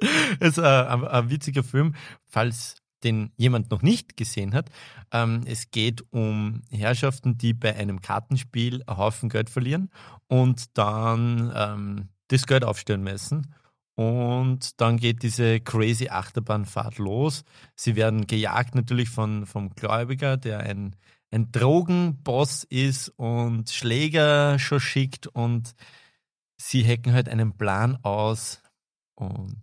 ist ein, ein, ein, witziger Film, falls den jemand noch nicht gesehen hat. Ähm, es geht um Herrschaften, die bei einem Kartenspiel einen Haufen Geld verlieren und dann ähm, das Geld aufstellen müssen. Und dann geht diese crazy Achterbahnfahrt los. Sie werden gejagt natürlich von, vom Gläubiger, der ein, ein Drogenboss ist und Schläger schon schickt und sie hacken halt einen Plan aus und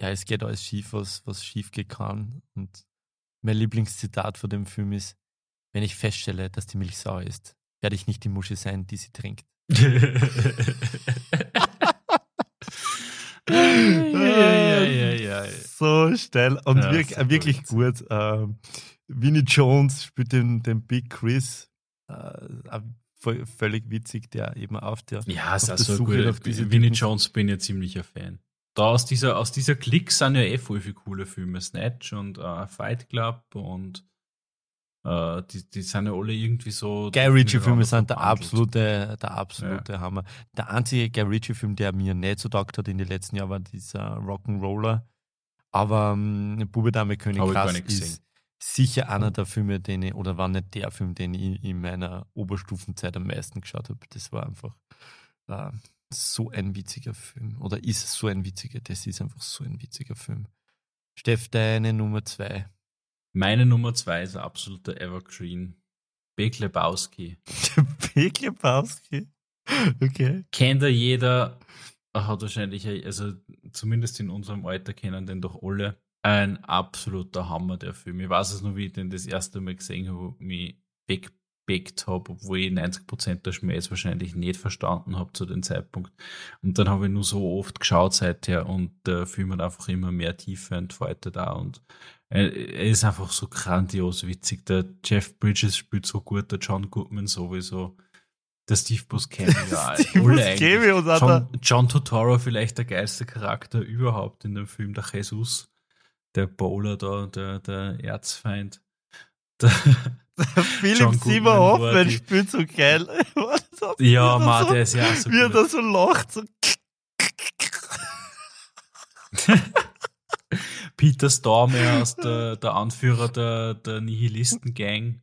ja, es geht alles schief, was, was schief kann. Und mein Lieblingszitat von dem Film ist, wenn ich feststelle, dass die Milch sauer ist, werde ich nicht die Musche sein, die sie trinkt. ja, ja, ja, so steil und ja, wirklich, so wirklich gut. gut. Ähm, Winnie Jones spielt den, den Big Chris. Äh, völlig witzig, der eben auf der, ja, auf der so Suche auf diese Winnie Typen. Jones bin ein ziemlicher Fan. Da aus dieser, aus dieser Klick sind ja eh voll viele coole Filme. Snatch und uh, Fight Club und Uh, die, die sind ja alle irgendwie so. Guy Ritchie-Filme sind der absolute, der absolute ja. Hammer. Der einzige Guy Ritchie-Film, der mir nicht so taugt hat in den letzten Jahren, war dieser Rock'n'Roller. Aber ähm, Bube Dame König Krass ist sicher einer der Filme, den ich, oder war nicht der Film, den ich in meiner Oberstufenzeit am meisten geschaut habe. Das war einfach uh, so ein witziger Film. Oder ist so ein witziger, das ist einfach so ein witziger Film. Steff, deine Nummer zwei. Meine Nummer zwei ist ein absoluter Evergreen. Big Lebowski. Big Lebowski? Okay. Kennt er jeder, hat wahrscheinlich, also zumindest in unserem Alter kennen den doch alle. Ein absoluter Hammer, der Film. Ich weiß es nur, wie ich den das erste Mal gesehen habe, mich wegbeckt habe, obwohl ich 90% der Schmähs wahrscheinlich nicht verstanden habe zu dem Zeitpunkt. Und dann habe ich nur so oft geschaut seither und der Film hat einfach immer mehr Tiefe entfaltet da und er ist einfach so grandios witzig. Der Jeff Bridges spielt so gut, der John Goodman sowieso. Der Steve Buscemi, ja. Buscemi und John, John Totoro vielleicht der geilste Charakter überhaupt in dem Film, der Jesus, der Bowler da, der, der Erzfeind. Der, Philipp Simmer Hoffmann spielt so geil. ja, man, der ist ja so Wie er da so lacht, so Peter Stormer aus der, der Anführer der, der Nihilisten-Gang.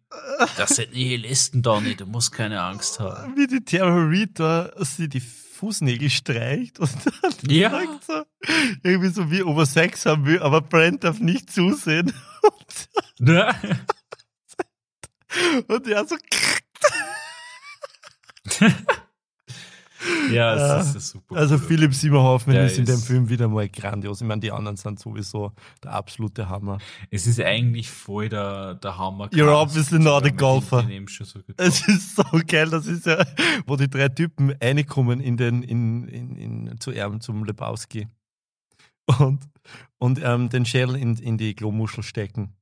Das sind Nihilisten, Donny, du musst keine Angst haben. Wie die Terrorita sie die Fußnägel streicht und dann ja. sagt so, irgendwie so wie ob er Sex haben will, aber Brent darf nicht zusehen. Und, ja. Und er so Ja, es ist, ist super. Also cool. Philipp Siemerhoffmann ist in dem Film wieder mal grandios. Ich meine, die anderen sind sowieso der absolute Hammer. Es ist eigentlich voll der, der Hammer. You're obviously not a golfer. So es ist so geil, das ist ja, wo die drei Typen reinkommen in den, in, in, in, zu ihm, zum Lebowski. Und, und ähm, den Schädel in, in die Klomuschel stecken.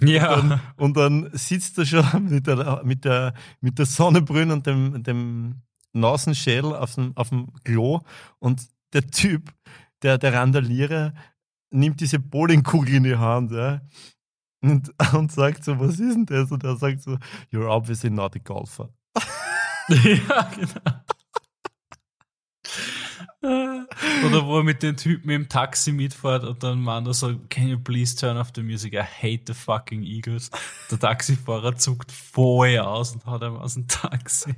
Ja. Und dann, und dann sitzt er schon mit der, mit der, mit der Sonnenbrille und dem, dem Nasenschädel auf dem, auf dem Klo und der Typ, der, der Randalierer, nimmt diese Bowlingkugel in die Hand ja, und, und sagt so, was ist denn das? Und er sagt so, you're obviously not a golfer. ja, genau. Oder wo er mit den Typen im Taxi mitfährt und dann er so, can you please turn off the music? I hate the fucking Eagles. Der Taxifahrer zuckt vorher aus und haut ihm aus dem Taxi.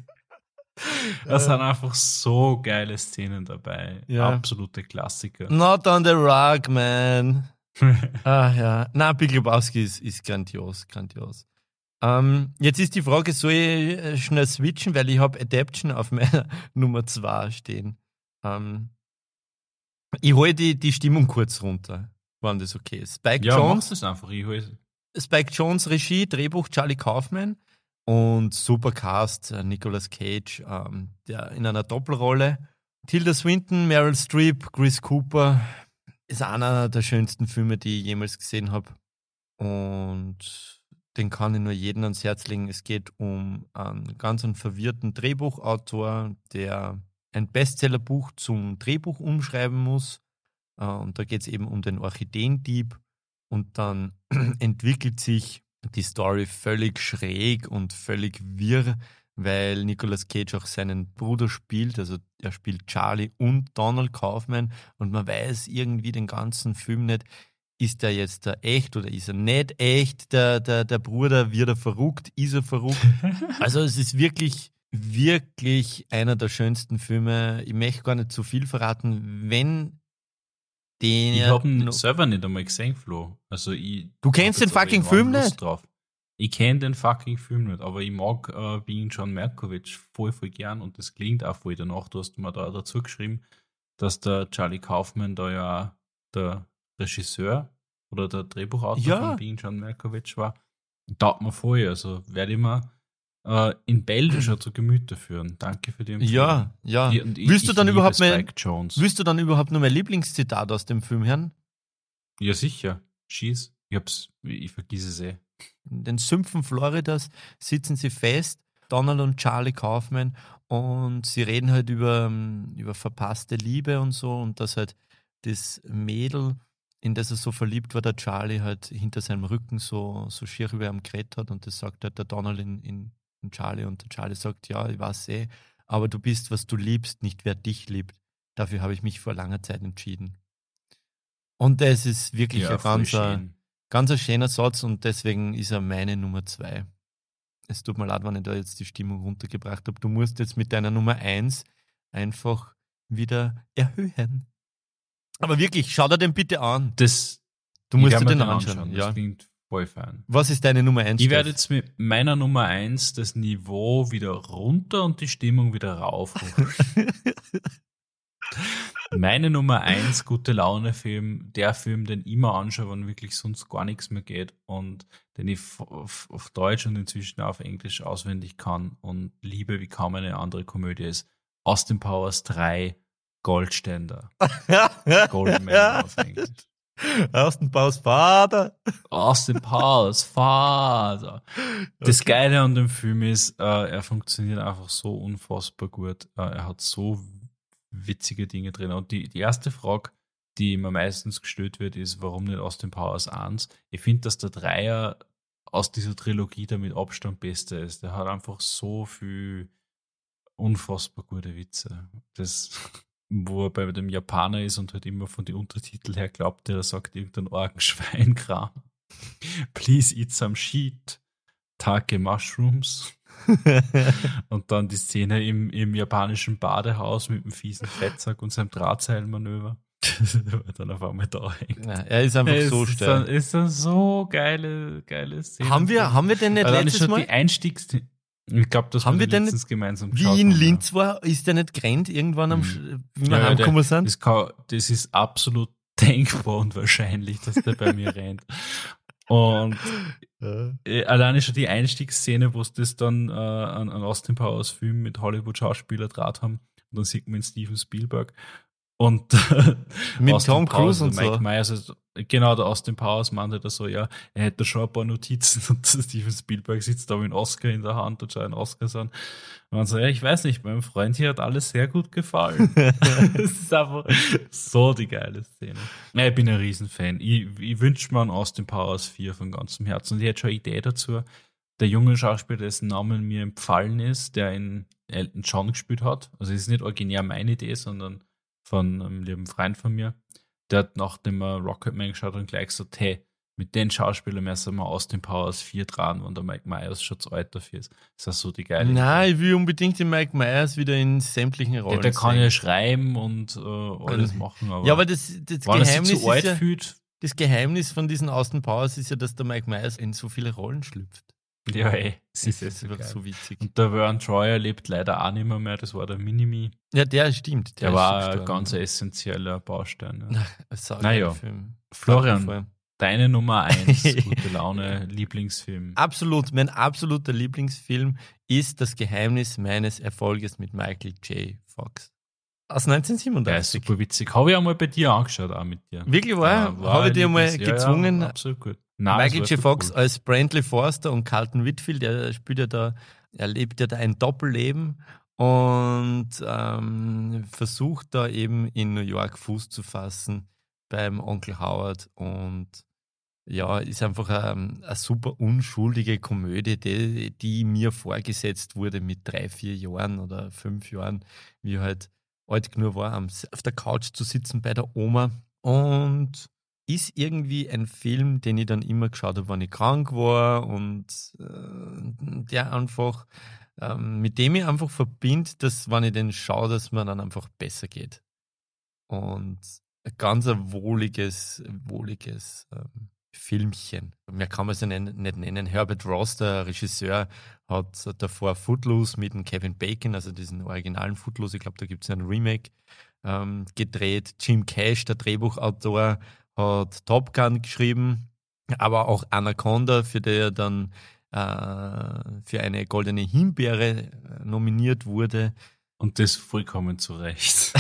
Das sind einfach so geile Szenen dabei. Ja. Absolute Klassiker. Not on the rug, man. ah ja. Na, Big Lebowski ist, ist grandios, grandios. Ähm, jetzt ist die Frage, soll ich äh, schnell switchen, weil ich habe Adaption auf meiner Nummer 2 stehen. Ähm, ich hole die, die Stimmung kurz runter, wenn das okay ist. Spike ja, Jones. Das einfach. Ich Spike Jones Regie, Drehbuch Charlie Kaufman und Supercast äh, Nicolas Cage, ähm, der in einer Doppelrolle. Tilda Swinton, Meryl Streep, Chris Cooper ist einer der schönsten Filme, die ich jemals gesehen habe. Und den kann ich nur jedem ans Herz legen. Es geht um einen ganz einen verwirrten Drehbuchautor, der ein Bestsellerbuch zum Drehbuch umschreiben muss. Äh, und da geht es eben um den Orchideendieb. Und dann entwickelt sich die Story völlig schräg und völlig wirr, weil Nicolas Cage auch seinen Bruder spielt. Also er spielt Charlie und Donald Kaufman. Und man weiß irgendwie den ganzen Film nicht, ist er jetzt der echt oder ist er nicht echt? Der, der, der Bruder, wird er verrückt? Ist er verrückt? Also es ist wirklich wirklich einer der schönsten Filme. Ich möchte gar nicht zu viel verraten. Wenn den. Ich habe ihn selber nicht einmal gesehen, Flo. Also ich du kennst den fucking Film nicht? Drauf. Ich kenne den fucking Film nicht, aber ich mag äh, Being John Merkovich voll, voll gern und das klingt auch voll danach. Du hast mir da dazu geschrieben, dass der Charlie Kaufman da ja der Regisseur oder der Drehbuchautor ja. von Being John Merkovich war. Taugt mir voll, also werde ich mir äh, in belgischer zu Gemüte führen. Danke für die Empfehlung. Ja, ja. Die, die, willst, du dann überhaupt mein, willst du dann überhaupt nur mein Lieblingszitat aus dem Film hören? Ja, sicher. Schieß. Ich, hab's, ich vergesse es eh. In den Sümpfen Floridas sitzen sie fest, Donald und Charlie Kaufman, und sie reden halt über, über verpasste Liebe und so und dass halt das Mädel, in das er so verliebt war, der Charlie halt hinter seinem Rücken so, so schier über am Gerät hat und das sagt halt der Donald in, in und Charlie und der Charlie sagt, ja, ich weiß eh, aber du bist, was du liebst, nicht wer dich liebt. Dafür habe ich mich vor langer Zeit entschieden. Und das ist wirklich ja, ein ganz, schön. ganz ein schöner Satz und deswegen ist er meine Nummer zwei. Es tut mir leid, wenn ich da jetzt die Stimmung runtergebracht habe. Du musst jetzt mit deiner Nummer eins einfach wieder erhöhen. Aber wirklich, schau dir den bitte an. Das, du musst dir den anschauen. anschauen. Ja. Das klingt Vollfan. Was ist deine Nummer 1? Ich werde jetzt mit meiner Nummer 1 das Niveau wieder runter und die Stimmung wieder rauf. Meine Nummer 1 gute Laune Film, der Film, den ich immer anschaue, wenn wirklich sonst gar nichts mehr geht und den ich auf, auf Deutsch und inzwischen auf Englisch auswendig kann und liebe wie kaum eine andere Komödie ist. Austin Powers 3 Goldständer. Golden Man auf Englisch. Austin Paus Vater. Austin Paus Vater. Das okay. Geile an dem Film ist, äh, er funktioniert einfach so unfassbar gut. Äh, er hat so witzige Dinge drin. Und die, die erste Frage, die mir meistens gestellt wird, ist, warum nicht Austin Powers 1? Ich finde, dass der Dreier aus dieser Trilogie der mit Abstand beste ist. Der hat einfach so viel unfassbar gute Witze. Das wo er bei dem Japaner ist und halt immer von den Untertiteln her glaubt, er sagt irgendein Orgenschweinkram. Please eat some sheet. Take Mushrooms. und dann die Szene im, im japanischen Badehaus mit dem fiesen Fettsack und seinem Drahtseilmanöver. dann auf einmal da hängt. Ja, er ist einfach es so stark. Ist, ist dann so geile, geile Szene. Haben wir, haben wir denn nicht Allein letztes Mal? Die Einstiegs ich glaube, das haben wir denn letztens gemeinsam geschaut. Wie in Linz war, ist der nicht gerannt irgendwann, am, mhm. wie wir ja, heimgekommen sind? Das, kann, das ist absolut denkbar und wahrscheinlich, dass der bei mir rennt. Und äh, alleine schon die Einstiegsszene, wo es das dann äh, an, an Austin Powers Film mit Hollywood-Schauspieler draht haben, und dann sieht man Steven Spielberg Und mit Tom Cruise und Mike so. Myers, also, genau, der Austin Powers meinte da so, ja, er hätte schon ein paar Notizen und Steven Spielberg sitzt da mit einem Oscar in der Hand und schaut einen Oscar an. Und man so, ja, ich weiß nicht, meinem Freund hier hat alles sehr gut gefallen. das ist einfach so die geile Szene. Ja, ich bin ein Riesenfan. Ich, ich wünsche mir einen Austin Powers 4 von ganzem Herzen. Und ich hätte schon eine Idee dazu. Der junge Schauspieler, dessen Name mir empfallen ist, der in Elton John gespielt hat. Also es ist nicht originär meine Idee, sondern von einem lieben Freund von mir. Der hat nachdem er Rocketman geschaut und gleich gesagt, hey, mit den Schauspielern müssen wir aus dem Powers 4 dran, wenn der Mike Myers schon zu alt dafür ist. Das ist so die geile Nein, ich will unbedingt den Mike Myers wieder in sämtlichen Rollen Ja, der kann ja schreiben und äh, alles machen. Aber ja, aber das, das Geheimnis ist ja, fühlt, das Geheimnis von diesen Austin Powers ist ja, dass der Mike Myers in so viele Rollen schlüpft. Ja, ey, das ist, ist ja so so witzig. Und der Vern Troyer lebt leider auch nicht mehr, mehr. Das war der Minimi. Ja, der stimmt. Der, ist war ein ganz essentieller Baustein. Ja. Saugeiler Naja. Film. Florian, deine Nummer eins, gute Laune, Lieblingsfilm. Absolut, mein absoluter Lieblingsfilm ist Das Geheimnis meines Erfolges mit Michael J. Fox. Aus Der ist 1987. super witzig. Habe ich einmal bei dir angeschaut, auch mit dir. Wirklich wahr? Ja, war Habe ich dir mal Lieblings- ja, gezwungen? Ja, absolut gut. Nein, Michael J. Fox cool. als Brantley Forster und Carlton Whitfield, der spielt ja da, er lebt ja da ein Doppelleben und ähm, versucht da eben in New York Fuß zu fassen beim Onkel Howard und ja, ist einfach eine, eine super unschuldige Komödie, die, die mir vorgesetzt wurde mit drei, vier Jahren oder fünf Jahren, wie halt alt genug war, auf der Couch zu sitzen bei der Oma und ist irgendwie ein Film, den ich dann immer geschaut habe, wenn ich krank war und äh, der einfach, ähm, mit dem ich einfach verbinde, dass wenn ich den schaue, dass mir dann einfach besser geht. Und ein ganz ein wohliges, wohliges ähm, Filmchen. Mehr kann man es ja nicht nennen. Herbert Ross, der Regisseur, hat davor Footloose mit dem Kevin Bacon, also diesen originalen Footloose, ich glaube, da gibt es ja ein Remake, ähm, gedreht. Jim Cash, der Drehbuchautor, hat Top Gun geschrieben, aber auch Anaconda, für der er dann äh, für eine goldene Himbeere äh, nominiert wurde. Und das vollkommen zu Recht.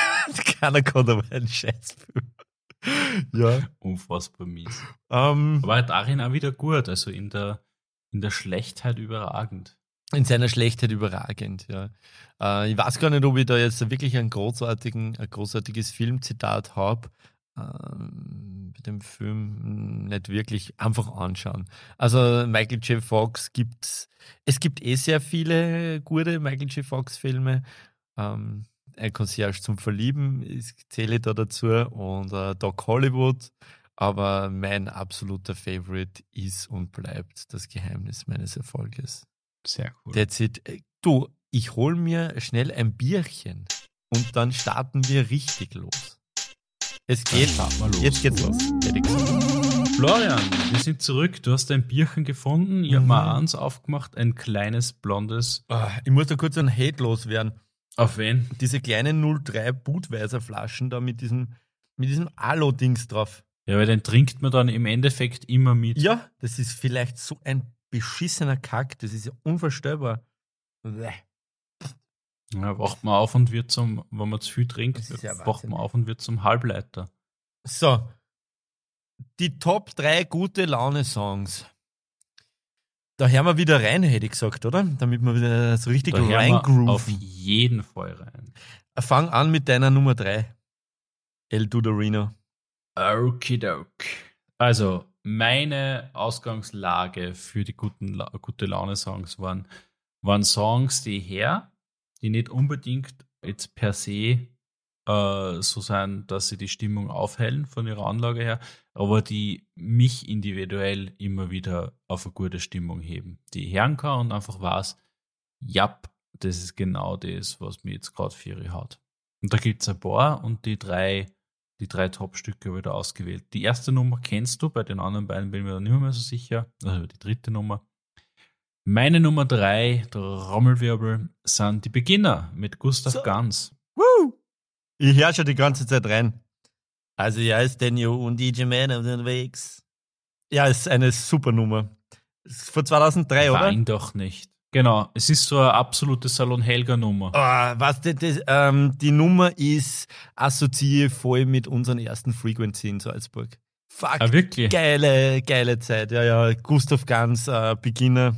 Anaconda war ein Scheißfilm. ja. Unfassbar mies. Ähm, Aber darin auch wieder gut, also in der, in der Schlechtheit überragend. in seiner Schlechtheit überragend, ja. Äh, ich weiß gar nicht, ob ich da jetzt wirklich einen großartigen, ein großartiges Filmzitat habe. Ähm, bei dem Film nicht wirklich einfach anschauen. Also Michael J. Fox gibt es gibt eh sehr viele gute Michael J. Fox Filme. Ähm, ein Concierge zum Verlieben ist, zähle ich da dazu und äh, Doc Hollywood. Aber mein absoluter Favorite ist und bleibt das Geheimnis meines Erfolges. Sehr cool. That's it. Äh, Du, ich hol mir schnell ein Bierchen und dann starten wir richtig los. Es geht. starten wir los. Jetzt geht's los. Florian, wir sind zurück. Du hast dein Bierchen gefunden. Ich habe Mhm. mal eins aufgemacht, ein kleines blondes. Ah, Ich muss da kurz ein Hate loswerden. Auf wen? Diese kleinen 03 Budweiser Flaschen da mit diesem, mit diesem Alu-Dings drauf. Ja, weil den trinkt man dann im Endeffekt immer mit. Ja, das ist vielleicht so ein beschissener Kack. Das ist ja unvorstellbar. Bäh. Ja, wacht man auf und wird zum, wenn man zu viel trinkt, ja wacht man auf und wird zum Halbleiter. So. Die Top 3 gute Laune-Songs. Da hören wir wieder rein, hätte ich gesagt, oder? Damit wir wieder so richtig Da wir auf reingrooven. jeden Fall rein. Fang an mit deiner Nummer 3. El Dudorino. Okidok. Also, meine Ausgangslage für die guten gute Laune-Songs waren, waren Songs, die her, die nicht unbedingt jetzt per se äh, so sein, dass sie die Stimmung aufhellen von ihrer Anlage her, aber die mich individuell immer wieder auf eine gute Stimmung heben. Die hören kann und einfach weiß, ja, das ist genau das, was mir jetzt gerade für ihre hat. Und da gibt es ein paar und die drei die drei Top-Stücke wieder ausgewählt. Die erste Nummer kennst du, bei den anderen beiden bin ich mir dann nicht mehr so sicher. Also die dritte Nummer. Meine Nummer drei, der Rommelwirbel, sind die Beginner mit Gustav So. Ganz. Woo! Ich höre schon die ganze Zeit rein. Also, ja, ist Daniel und DJ Man unterwegs. Ja, ist eine super Nummer. Ist Von 2003, oder? Wein doch nicht. Genau, es ist so eine absolute Salon Helga Nummer. Oh, was das, das, ähm, die Nummer ist assoziiert voll mit unseren ersten Frequency in Salzburg. Fuck, ah, wirklich? geile, geile Zeit. Ja, ja, Gustav Ganz, äh, Beginner.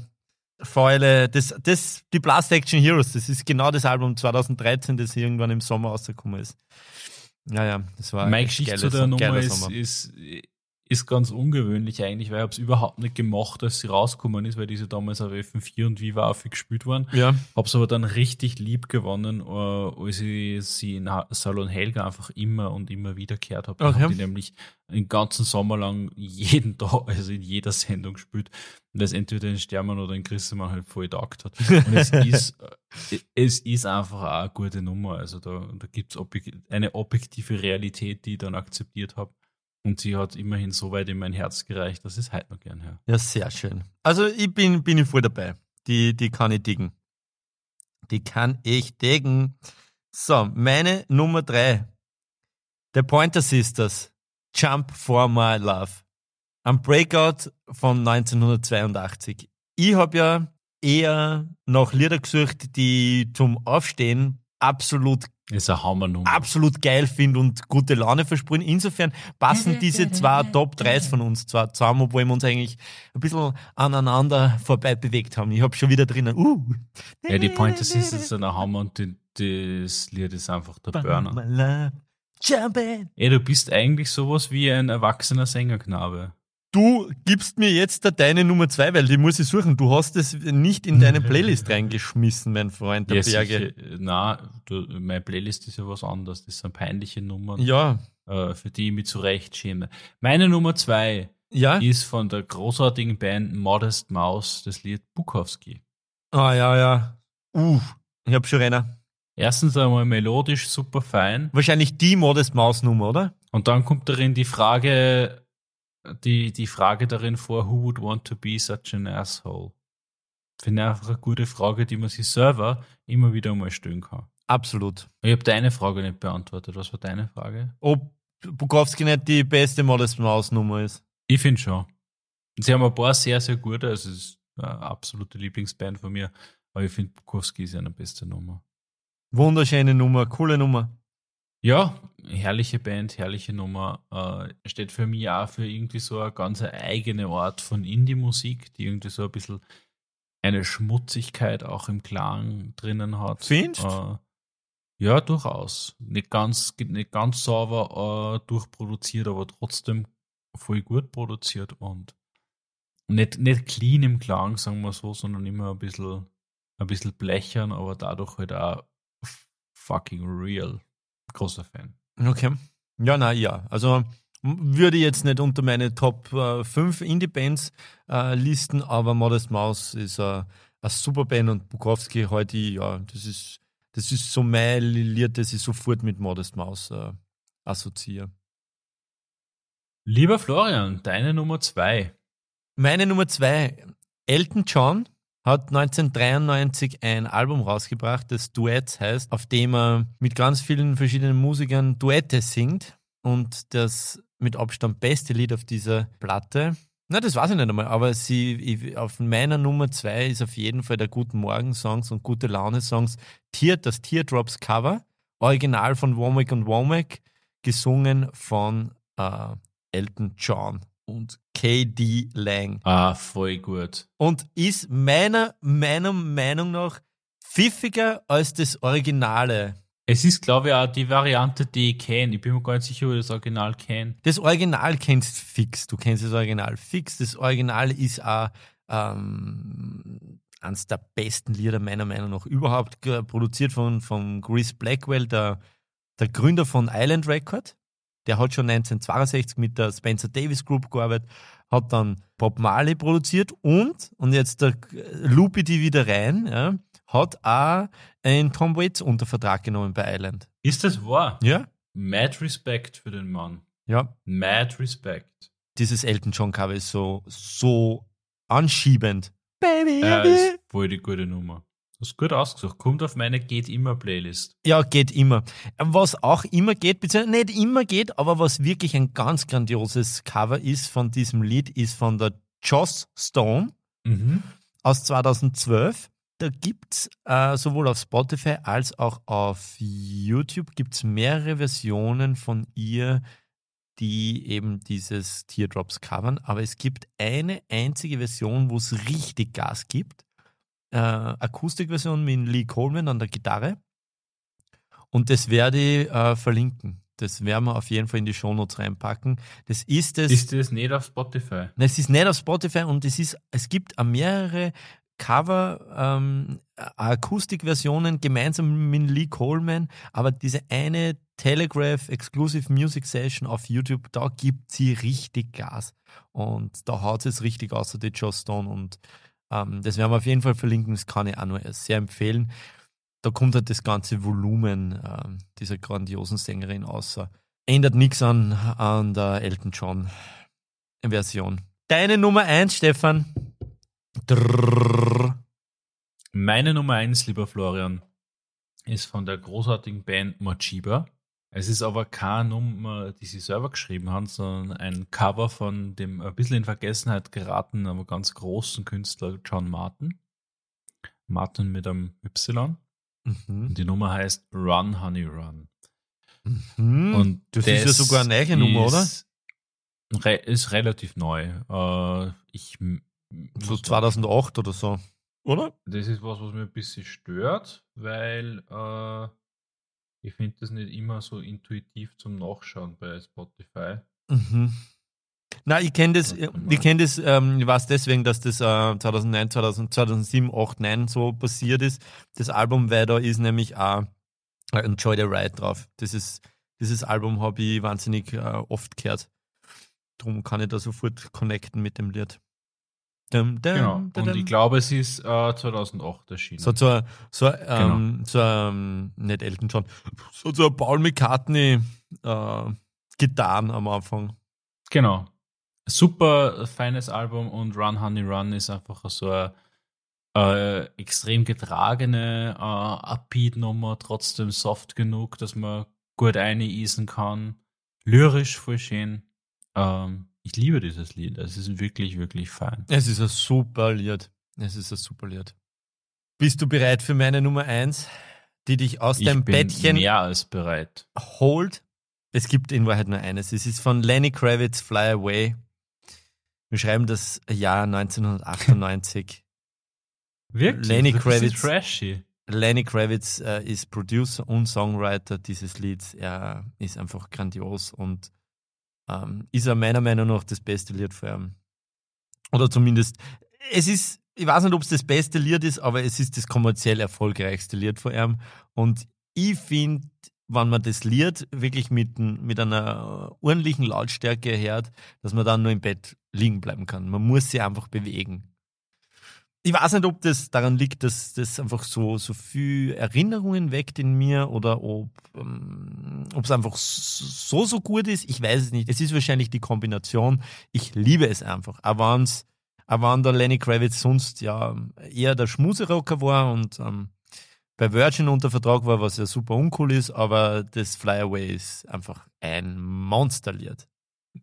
Fäule, das, das, die Blast Action Heroes, das ist genau das Album 2013, das irgendwann im Sommer rausgekommen ist. Ja, ja, das war. Meine Geschichte zu der Nummer ist, ist, ist ganz ungewöhnlich eigentlich, weil ich habe es überhaupt nicht gemacht, als sie rausgekommen ist, weil diese damals auf FM4 und Viva auch viel gespielt waren. Ja. Habe es aber dann richtig lieb gewonnen, uh, als ich sie in Salon Helga einfach immer und immer wieder gehört habe. Okay. Hab die nämlich den ganzen Sommer lang jeden Tag, also in jeder Sendung gespielt. Und das entweder in Stermann oder in Christemann halt voll taugt hat. Und es ist, äh, es ist einfach auch eine gute Nummer. Also da, da gibt es eine objektive Realität, die ich dann akzeptiert habe. Und sie hat immerhin so weit in mein Herz gereicht, dass ich es heute noch gern höre. Ja, sehr schön. Also ich bin, bin ich voll dabei. Die, die kann ich diggen. Die kann ich diggen. So, meine Nummer drei. The Pointer Sisters. Jump for My Love. Am Breakout von 1982. Ich habe ja eher nach Lieder gesucht, die zum Aufstehen absolut ist eine Hammernummer. absolut geil finde und gute Laune versprühen. Insofern passen diese zwei Top 3s von uns zwar zusammen, obwohl wir uns eigentlich ein bisschen aneinander vorbei bewegt haben. Ich habe schon wieder drinnen. Uh. Ja, die Pointer Sisters sind ein Hammer und die, das Lied ist einfach der Burner. Ey, du bist eigentlich sowas wie ein erwachsener Sängerknabe. Du gibst mir jetzt da deine Nummer zwei, weil die muss ich suchen. Du hast es nicht in deine Playlist reingeschmissen, mein Freund der ja, Berge. Sicher. Na, du, meine Playlist ist ja was anderes. Das sind peinliche Nummern, ja. äh, für die ich mich zurecht schäme. Meine Nummer zwei ja? ist von der großartigen Band Modest Mouse das Lied Bukowski. Ah, ja, ja. Uh, ich hab schon Renner. Erstens einmal melodisch super fein. Wahrscheinlich die Modest Maus Nummer, oder? Und dann kommt darin die Frage, die, die Frage darin vor, who would want to be such an asshole? Finde ich einfach eine gute Frage, die man sich selber immer wieder mal stellen kann. Absolut. Ich habe deine Frage nicht beantwortet. Was war deine Frage? Ob Bukowski nicht die beste Modest Maus Nummer ist? Ich finde schon. Sie haben ein paar sehr, sehr gute, also es ist eine absolute Lieblingsband von mir, aber ich finde Bukowski ist eine beste Nummer. Wunderschöne Nummer, coole Nummer. Ja, herrliche Band, herrliche Nummer. Äh, steht für mich auch für irgendwie so eine ganz eigene Art von Indie-Musik, die irgendwie so ein bisschen eine Schmutzigkeit auch im Klang drinnen hat. Findest äh, Ja, durchaus. Nicht ganz, nicht ganz sauber äh, durchproduziert, aber trotzdem voll gut produziert und nicht, nicht clean im Klang, sagen wir so, sondern immer ein bisschen, ein bisschen blechern, aber dadurch halt auch fucking real. Großer Fan. Okay. Ja, na ja. Also würde jetzt nicht unter meine Top äh, 5 Indie-Bands äh, listen, aber Modest Mouse ist äh, eine super Band und Bukowski heute, ja, das ist, das ist so mein Lied, das ich sofort mit Modest Mouse äh, assoziiere. Lieber Florian, deine Nummer 2. Meine Nummer 2, Elton John hat 1993 ein Album rausgebracht, das Duets heißt, auf dem er mit ganz vielen verschiedenen Musikern Duette singt. Und das mit Abstand beste Lied auf dieser Platte. Na, das weiß ich nicht einmal, aber sie, auf meiner Nummer zwei ist auf jeden Fall der Guten Morgen Songs und Gute Laune Songs Tear, das Teardrops Cover, original von Womack und Womack, gesungen von äh, Elton John und KD Lang. Ah, voll gut. Und ist meiner, meiner Meinung nach pfiffiger als das Originale. Es ist, glaube ich, auch die Variante, die ich kenne. Ich bin mir gar nicht sicher, ob ich das Original kenne. Das Original kennst fix. Du kennst das Original fix. Das Original ist auch ähm, eines der besten Lieder meiner Meinung nach überhaupt, produziert von, von Chris Blackwell, der, der Gründer von Island Record. Der hat schon 1962 mit der Spencer Davis Group gearbeitet, hat dann Bob Marley produziert und, und jetzt der Lupi die wieder rein, ja, hat auch einen Tom Waits unter Vertrag genommen bei Island. Ist das wahr? Ja. Mad Respect für den Mann. Ja. Mad Respect. Dieses Elton John Cover ist so, so anschiebend. Baby, ja, ist voll die gute Nummer. Das ist gut ausgesucht. Kommt auf meine Geht immer Playlist. Ja, geht immer. Was auch immer geht, beziehungsweise nicht immer geht, aber was wirklich ein ganz grandioses Cover ist von diesem Lied, ist von der Joss Stone mhm. aus 2012. da gibt es äh, sowohl auf Spotify als auch auf YouTube gibt's mehrere Versionen von ihr, die eben dieses Teardrops covern. Aber es gibt eine einzige Version, wo es richtig Gas gibt. Äh, Akustikversion mit Lee Coleman an der Gitarre. Und das werde ich äh, verlinken. Das werden wir auf jeden Fall in die Shownotes reinpacken. Das ist es. Ist das nicht auf Spotify? Nein, es ist nicht auf Spotify und es ist, es gibt mehrere Cover, ähm, Akustikversionen gemeinsam mit Lee Coleman, aber diese eine Telegraph Exclusive Music Session auf YouTube, da gibt sie richtig Gas. Und da haut es richtig aus, die Joe Stone. Und ähm, das werden wir auf jeden Fall verlinken, das kann ich auch nur sehr empfehlen. Da kommt halt das ganze Volumen äh, dieser grandiosen Sängerin außer. Ändert nichts an, an der Elton John Version. Deine Nummer 1, Stefan. Drrr. Meine Nummer eins, lieber Florian, ist von der großartigen Band Mochiba. Es ist aber keine Nummer, die sie selber geschrieben haben, sondern ein Cover von dem ein bisschen in Vergessenheit geratenen, aber ganz großen Künstler John Martin. Martin mit einem Y. Mhm. Und die Nummer heißt Run, Honey, Run. Mhm. Und das, das, ist ja sogar eine neue Nummer, oder? Re ist relativ neu. Äh, ich so 2008 oder so, oder? Das ist was, was mir ein bisschen stört, weil äh, ich finde das nicht immer so intuitiv zum Nachschauen bei Spotify. Mhm. Na, ich kenne das, ich kenne das, ähm, ich weiß deswegen, dass das äh, 2009, 2000, 2007, 8, 9 so passiert ist. Das Album, weil da ist nämlich auch äh, Enjoy the Ride drauf. Das ist, dieses Album habe ich wahnsinnig äh, oft gehört. Darum kann ich da sofort connecten mit dem Lied. Dum, dum, genau. Und dum, ich glaube, es ist äh, 2008 erschienen. So zu, so, ähm, genau. so ähm, nicht Elton John, so zu Paul McCartney äh, Gitarren am Anfang. Genau. Super feines Album und Run Honey Run ist einfach so eine äh, extrem getragene äh, Upbeat-Nummer, trotzdem soft genug, dass man gut eineisen kann. Lyrisch voll schön. Ähm, ich liebe dieses Lied. Es ist wirklich, wirklich fein. Es ist ein super Lied. Es ist ein super Lied. Bist du bereit für meine Nummer 1, die dich aus ich deinem bin Bettchen mehr als bereit. holt? Es gibt in Wahrheit nur eines. Es ist von Lenny Kravitz Fly Away. Wir schreiben das Jahr 1998. Wirklich? Lenny Kravitz, trashy. Lenny Kravitz äh, ist Producer und Songwriter dieses Lieds. Er ist einfach grandios und ähm, ist er meiner Meinung nach das beste Lied für ihn. Oder zumindest, es ist, ich weiß nicht, ob es das beste Lied ist, aber es ist das kommerziell erfolgreichste Lied von ihm. Und ich finde, wenn man das Lied wirklich mit, mit einer ordentlichen Lautstärke hört, dass man dann nur im Bett liegen bleiben kann. Man muss sich einfach bewegen ich weiß nicht, ob das daran liegt, dass das einfach so, so viel Erinnerungen weckt in mir oder ob ähm, es einfach so, so gut ist. Ich weiß es nicht. Es ist wahrscheinlich die Kombination. Ich liebe es einfach. Aber wenn der Lenny Kravitz sonst ja eher der Schmuserocker war und ähm, bei Virgin unter Vertrag war, was ja super uncool ist, aber das Flyaway ist einfach ein Monsterlied.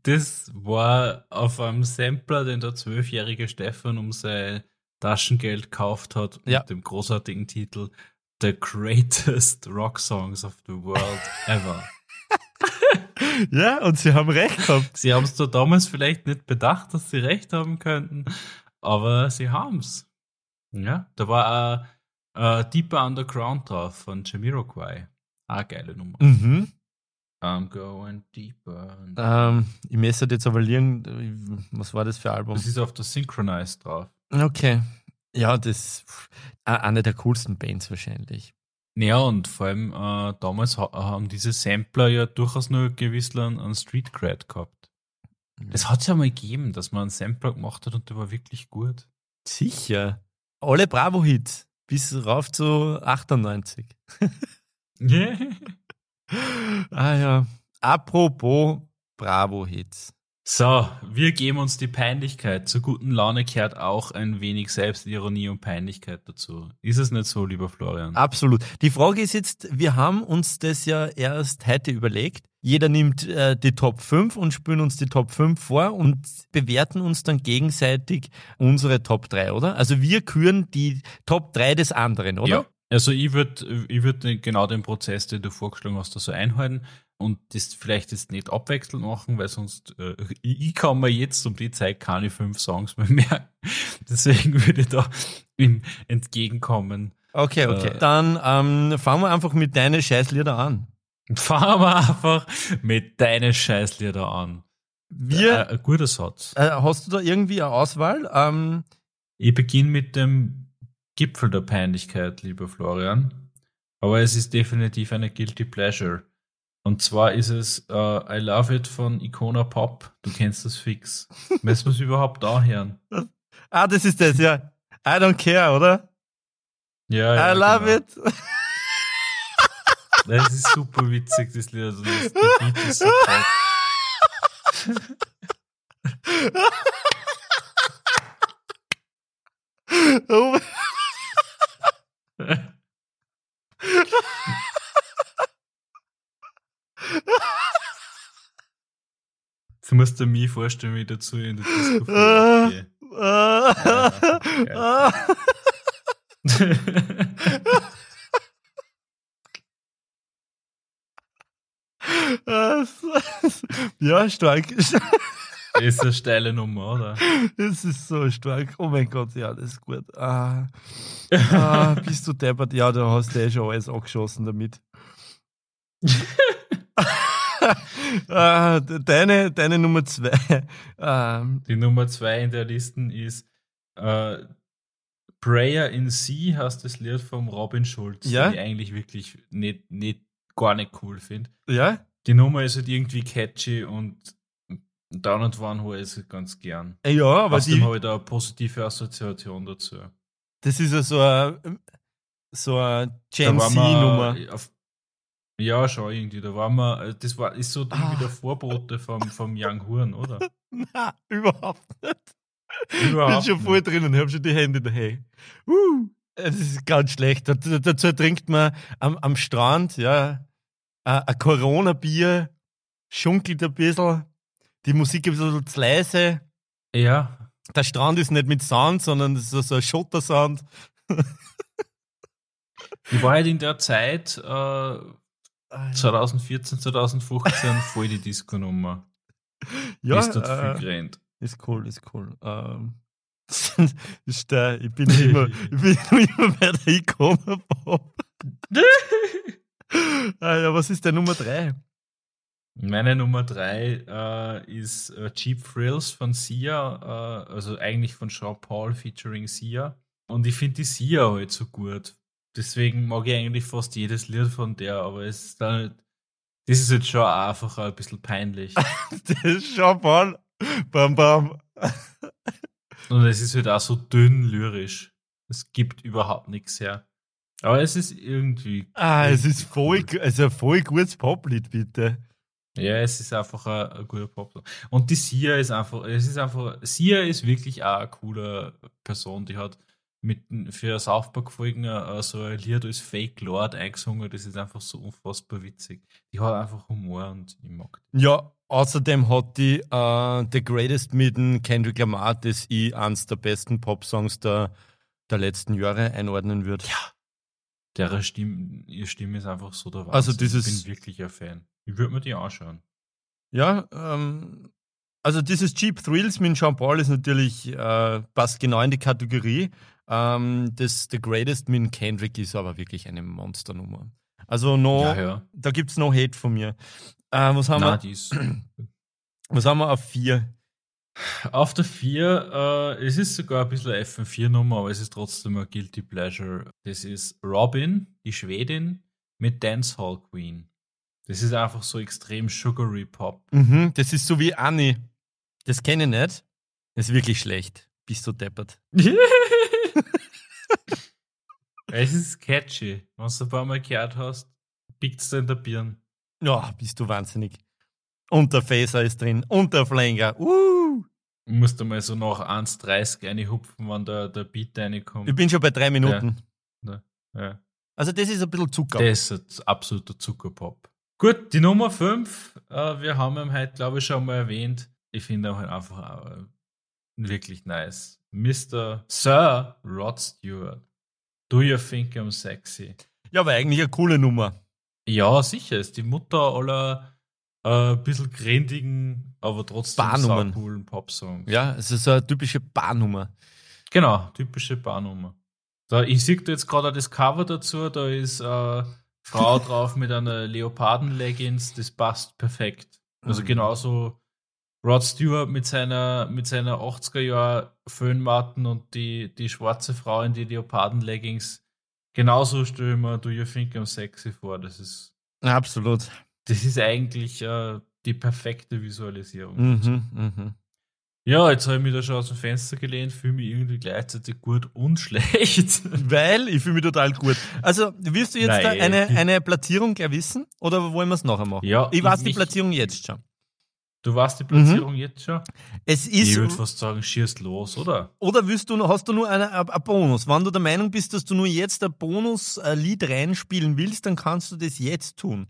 Das war auf einem Sampler, den der zwölfjährige Stefan um sein Taschengeld gekauft hat ja. mit dem großartigen Titel The Greatest Rock Songs of the World Ever. ja, und sie haben recht gehabt. Sie haben es zwar damals vielleicht nicht bedacht, dass sie recht haben könnten, aber sie haben es. Ja, da war ein äh, Deeper Underground drauf von Jamiroquai. Ah, geile Nummer. Mhm. I'm going deeper. Ähm, ich messe jetzt aber liegen, was war das für ein Album? Das ist auf der Synchronized drauf. Okay. Ja, das ist eine der coolsten Bands wahrscheinlich. Ja, und vor allem äh, damals ha haben diese Sampler ja durchaus nur gewiss an Street Cred gehabt. Das hat es ja mal gegeben, dass man einen Sampler gemacht hat und der war wirklich gut. Sicher. Alle Bravo-Hits bis rauf zu 98. yeah. ah ja. Apropos Bravo-Hits. So, wir geben uns die Peinlichkeit. Zur guten Laune kehrt auch ein wenig Selbstironie und Peinlichkeit dazu. Ist es nicht so, lieber Florian? Absolut. Die Frage ist jetzt, wir haben uns das ja erst heute überlegt. Jeder nimmt äh, die Top 5 und spielen uns die Top 5 vor und bewerten uns dann gegenseitig unsere Top 3, oder? Also wir küren die Top 3 des anderen, oder? Ja. Also ich würde ich würd genau den Prozess, den du vorgeschlagen hast, da so einhalten und das vielleicht jetzt nicht abwechselnd machen, weil sonst äh, ich kann mir jetzt um die Zeit keine fünf Songs mehr merken. Deswegen würde ich da ihm entgegenkommen. Okay, okay. Äh, Dann ähm, fangen wir einfach mit deinen Scheißlieder an. Fangen wir einfach mit deinen Scheißlieder an. Wir, äh, ein guter Satz. Äh, hast du da irgendwie eine Auswahl? Ähm, ich beginne mit dem Gipfel der Peinlichkeit, lieber Florian. Aber es ist definitiv eine Guilty Pleasure. Und zwar ist es uh, I Love It von Icona Pop. Du kennst das fix. Müssen wir es überhaupt da hören? Ah, das ist das, ja. I don't care, oder? Ja, ja. I love genau. it. Das ist super witzig, das Lied. Also das, Beat ist so oh. Musst dir mich vorstellen, wie ich dazu in der Disco gehe. ja, stark. ist eine steile Nummer, oder? Das ist so stark. Oh mein Gott, ja, das ist gut. Ah, ah, bist du deppert? Ja, da hast du eh schon alles angeschossen damit. ah, deine, deine Nummer zwei. Ähm, Die Nummer zwei in der Liste ist äh, Prayer in Sea, heißt das Lied vom Robin Schulz, ja? den ich eigentlich wirklich nicht, nicht, gar nicht cool finde. Ja? Die Nummer ist halt irgendwie catchy und Down and One höre ich ganz gern. Ja, aber Außerdem die... habe ich da eine positive Assoziation dazu. Das ist ja so eine, so eine Gen Z-Nummer. Ja, schon irgendwie. Da waren wir, äh, das war, ist so ah. der Vorbote vom, vom Young Horn, oder? Nein, überhaupt nicht. Überhaupt ich bin schon voll drinnen, habe schon die Hände daheim. Uh, das ist ganz schlecht. Dazu trinkt man am, am Strand, ja, ein Corona-Bier, schunkelt ein bisschen, die Musik ist ein bisschen zu leise. Ja. Der Strand ist nicht mit Sand, sondern es ist so ein Schottersand. ich war halt in der Zeit äh, 2014, 2015 voll die Disco-Nummer. Ja, ist dort äh, viel gerannt. Ist cool, ist cool. Ähm, ist der, ich bin immer, ich bin immer bei der Ikona-Pop. ah, ja, was ist der Nummer 3? Meine Nummer 3 äh, ist äh, Cheap Thrills von Sia, äh, also eigentlich von Jean Paul featuring Sia. Und ich finde die Sia halt so gut. Deswegen mag ich eigentlich fast jedes Lied von der, aber es ist dann, das ist jetzt schon einfach ein bisschen peinlich. das ist Jean Paul. Bam, bam. Und es ist halt auch so dünn lyrisch. Es gibt überhaupt nichts her. Aber es ist irgendwie. Ah, es ist voll, also ein voll gutes Poplied, bitte. Ja, es ist einfach ein, ein guter Pop. Und die Sia ist einfach, es ist einfach, Sia ist wirklich auch eine coole Person, die hat mit für South Park Folgen uh, so ein Lied als Fake Lord eingesungen, das ist einfach so unfassbar witzig. Die hat einfach Humor und ich mag die. Ja, außerdem hat die uh, The Greatest mit Kendrick Lamar, das ich eines der besten Pop-Songs der, der letzten Jahre einordnen würde. Ja. Deren Stimme, ihre Stimme ist einfach so der Wahnsinn. Also dieses, ich bin wirklich ein Fan. Ich würde mir die anschauen. Ja, ähm, also dieses Cheap Thrills mit Jean Paul ist natürlich, äh, passt genau in die Kategorie. Ähm, das The Greatest mit Kendrick ist aber wirklich eine Monsternummer. Also no, ja, ja. da gibt es no Hate von mir. Äh, was haben Na, wir? Was haben wir auf vier? Auf der 4, äh, es ist sogar ein bisschen eine FM4-Nummer, aber es ist trotzdem ein Guilty Pleasure. Das ist Robin, die Schwedin, mit Dancehall Queen. Das ist einfach so extrem sugary Pop. Mhm, das ist so wie Annie. Das kenne ich nicht. Das ist wirklich schlecht. Bist du deppert. es ist catchy. Wenn du ein paar Mal gehört hast, biegst du in der Birne. Ja, bist du wahnsinnig. Und der Phaser ist drin. Und der Flanger. Uh! Musst du mal so nach 1,30 reinhupfen, wenn der, der Beat reinkommt. Ich bin schon bei drei Minuten. Ja. Ja. Also, das ist ein bisschen Zucker. Das ist ein absoluter Zuckerpop. Gut, die Nummer 5, äh, wir haben ihn heute, glaube ich, schon mal erwähnt. Ich finde auch einfach äh, wirklich nice. Mr. Sir Rod Stewart. Do you think I'm sexy? Ja, aber eigentlich eine coole Nummer. Ja, sicher. Ist die Mutter aller äh, bisschen grindigen, aber trotzdem coolen Popsongs. Ja, es ist eine typische Barnummer. Genau, typische Barnummer. Da, ich sehe jetzt gerade das Cover dazu, da ist äh, Frau drauf mit einer Leoparden-Leggings, das passt perfekt. Also Mhm. genauso Rod Stewart mit seiner, mit seiner 80er-Jahr Föhnmatten und die, die schwarze Frau in die Leoparden-Leggings. Genauso stelle ich mir Do You Think I'm Sexy vor. Das ist, Absolut. das ist eigentlich äh, die perfekte Visualisierung. Mhm, mhm. Ja, jetzt habe ich mich da schon aus dem Fenster gelehnt, fühle mich irgendwie gleichzeitig gut und schlecht. Weil ich fühle mich total gut. Also, willst du jetzt Nein. eine, eine Platzierung gleich wissen oder wollen wir es nachher machen? Ja, ich weiß die ich- Platzierung jetzt schon. Du weißt die Platzierung jetzt schon? Es Ich ist. würde fast sagen, schießt los, oder? Oder willst du, hast du nur eine, ein ein Bonus? Wenn du der Meinung bist, dass du nur jetzt ein Bonus-Lied reinspielen willst, dann kannst du das jetzt tun.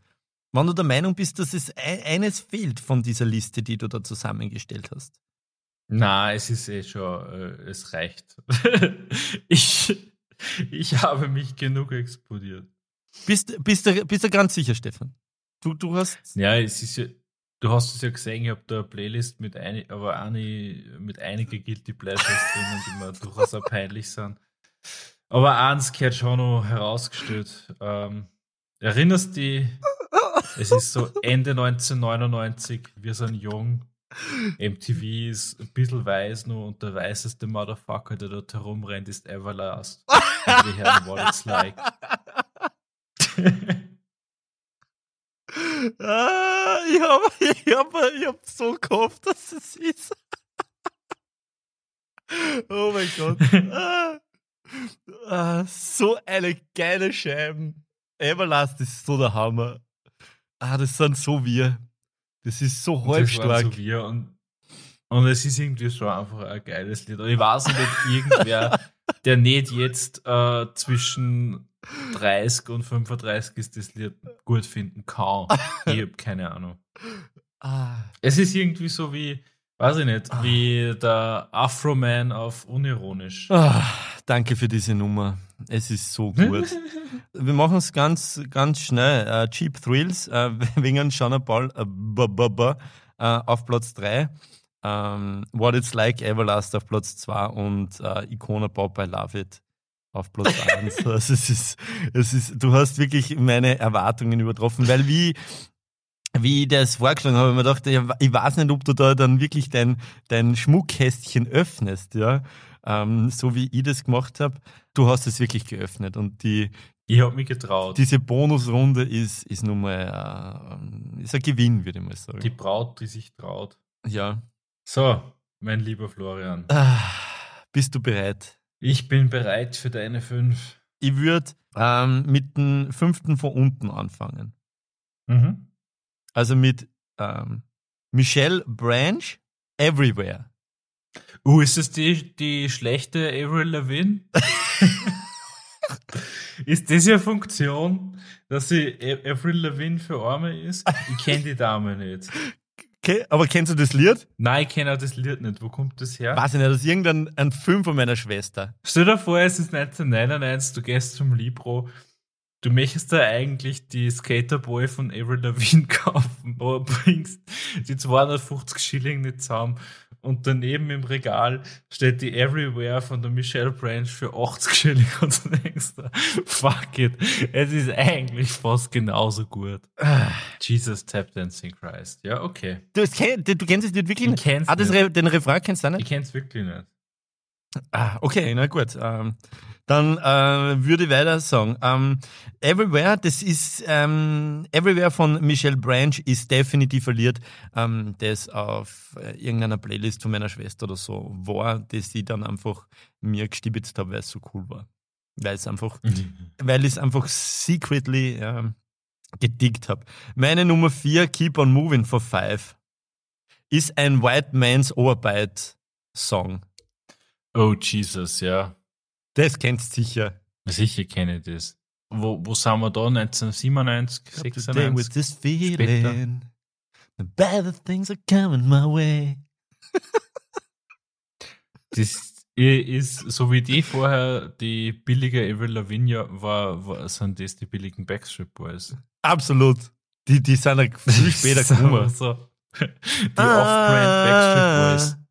Wenn du der Meinung bist, dass es ein, eines fehlt von dieser Liste, die du da zusammengestellt hast. Na, es ist eh schon, äh, es reicht. ich, ich habe mich genug explodiert. Bist, bist, du, bist du ganz sicher, Stefan? Du, du hast. Ja, es ist ja, du hast es ja gesehen, ich habe da eine Playlist mit, ein, aber eine, mit einigen Guilty Pleasures drinnen, die mir durchaus auch peinlich sind. Aber eins gehört schon noch herausgestellt. Ähm, erinnerst dich, es ist so Ende 1999, wir sind jung. MTV ist ein bisschen weiß nur und der weißeste Motherfucker, der dort herumrennt, ist Everlast. Und wir hören What It's Like. Ah, ich habe ich hab, ich hab so gehofft, dass es ist. oh mein Gott. Ah, ah, so eine geile Scheiben. Everlast ist so der Hammer. Ah, das sind so wir. Das ist so Und das halbstark. So wir und, und es ist irgendwie schon einfach ein geiles Lied. Und ich weiß nicht, irgendwer, der nicht jetzt äh, zwischen 30 und 35 ist, das Lied gut finden kann. Ich habe keine Ahnung. Ah, Es ist irgendwie so wie, weiß ich nicht, wie der Afro-Man auf unironisch. ah, danke für diese Nummer. Es ist so gut. Wir machen es ganz, ganz schnell. Äh, Cheap Thrills, äh, wegen Shana Paul äh, auf Platz 3. Ähm, What It's Like Everlast auf Platz 2 und Icona Pop I Love It auf Platz 1. also es ist, es ist, du hast wirklich meine Erwartungen übertroffen, weil wie, wie ich das vorgeschlagen habe, ich mir gedacht, ich, ich weiß nicht, ob du da dann wirklich dein, dein Schmuckkästchen öffnest, ja. Ähm, so wie ich das gemacht habe. Du hast es wirklich geöffnet und die, Ich habe mich getraut. diese Bonusrunde ist, ist nun mal äh, ist ein Gewinn, würde ich mal sagen. Die Braut, die sich traut. ja. So, mein lieber Florian. Ah, bist du bereit? Ich bin bereit für deine fünf. Ich würde ähm, mit dem fünften von unten anfangen. Mhm. Also mit ähm, Michelle Branch, Everywhere. Uh, ist das die, die schlechte Avril Lavigne? ist das ja Funktion, dass sie A- Avril Lavigne für Arme ist? Ich kenne die Dame nicht. Okay, aber kennst du das Lied? Nein, ich kenne auch das Lied nicht. Wo kommt das her? Weiß ich nicht, das ist irgendein ein Film von meiner Schwester. Stell dir vor, es ist 1999, du gehst zum Libro, du möchtest da eigentlich die Skaterboy von Avril Lavigne kaufen, aber bringst die 250 Schilling nicht zusammen und daneben im Regal steht die Everywhere von der Michelle Branch für 80 Schilling und du denkst, fuck it, es ist eigentlich fast genauso gut. Jesus Tap Dancing Christ. Ja, okay. Du, du, kennst das Lied wirklich Ich nicht? kenn's Ah, das nicht. Re den Refrain kennst du nicht? Ich kenn's wirklich nicht. Ah, okay, na gut. Ähm, dann äh, würde ich weiter sagen. Ähm, Everywhere, das ist ähm, Everywhere von Michelle Branch ist definitiv verliert, ähm, das auf äh, irgendeiner Playlist von meiner Schwester oder so war, das ich dann einfach mir gestibitzt habe, weil es so cool war. Weil es einfach, weil ich es einfach secretly ähm, gedickt habe. Meine Nummer 4, Keep on Moving for Five, ist ein White Man's Overbite Song. Oh, Jesus, ja. Das kennst du sicher. Sicher kenne ich das. wo, wo sind wir da? 1997, Today with 96? this feeling. The better things are coming my way. Das ist, so wie die vorher die billige Avril Lavigne war, war, sind das die billigen Backstreet Boys. Absolut. Die, die sind ja viel später gekommen. So. Die Off-Brand Backstreet Boys.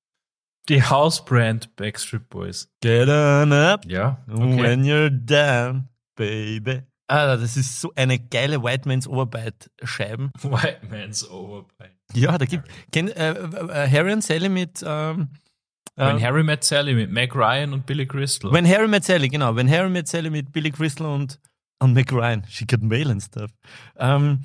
Die House-Brand Backstreet Boys. Get on up Ja, okay. when you're down, baby. Ah, das ist so eine geile White Man's Oberbyte-Scheiben. White Man's Overbite. Ja, da gibt kenn, äh, äh, Harry und Sally mit ähm, When äh, Harry Met Sally mit Meg Ryan und Billy Crystal. When Harry Met Sally, genau. When Harry Met Sally mit Billy Crystal und, und Meg Ryan. She got mail and stuff. Ähm,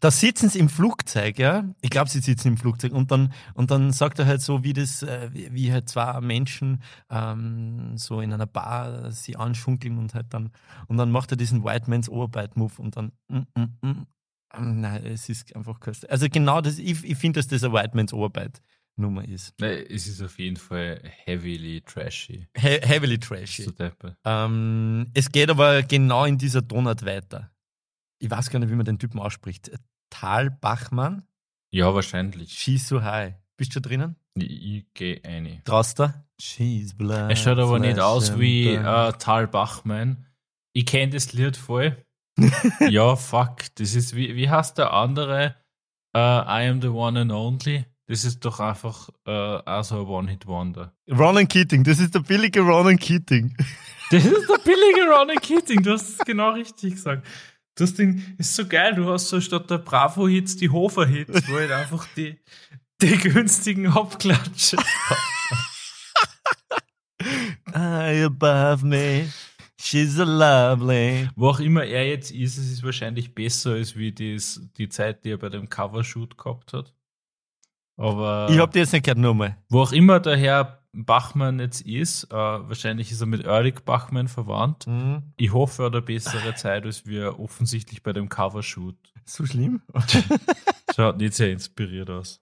da sitzen sie im Flugzeug, ja. Ich glaube, sie sitzen im Flugzeug und dann, und dann sagt er halt so, wie das, äh, wie, halt zwei Menschen ähm, so in einer Bar sie anschunkeln und halt dann, und dann macht er diesen White Man's Oberbite-Move und dann, mm, mm, mm. Nein, es ist einfach köstlich. Also genau das, ich, ich finde, dass das ein White Man's Oberbite-Nummer ist. Nee, es ist auf jeden Fall heavily trashy. He heavily trashy. So. Ähm, es geht aber genau in dieser Tonart weiter. Ich weiß gar nicht, wie man den Typen ausspricht. Tal Bachmann, Ja, wahrscheinlich. She's so high. Bist du drinnen? Ich, ich gehe eine. Traust du? She's blind. Er schaut aber nicht aus wie äh, Tal Bachmann. Ich kenne das Lied voll. ja, fuck. Das ist, wie, wie heißt der andere? Äh, I am the one and only. Das ist doch einfach äh, auch so ein One-Hit-Wonder. Ronan Keating, das ist der billige Ronan Keating. Das ist der billige Ronnie Keating, du hast es genau richtig gesagt. Das Ding ist so geil, du hast so statt der Bravo-Hits die Hofer-Hits, wo halt einfach die, die günstigen Hauptklatsche. High above me, she's a lovely. Wo auch immer er jetzt ist, es ist wahrscheinlich besser als wie dies, die Zeit, die er bei dem Covershoot gehabt hat. Aber Ich hab die jetzt nicht gehört nochmal. wo auch immer der Herr Bachmann jetzt ist, äh, wahrscheinlich ist er mit Erlich Bachmann verwandt. Mhm. Ich hoffe, er hat eine bessere Zeit als wir offensichtlich bei dem Covershoot. So schlimm? Schaut nicht sehr inspiriert aus.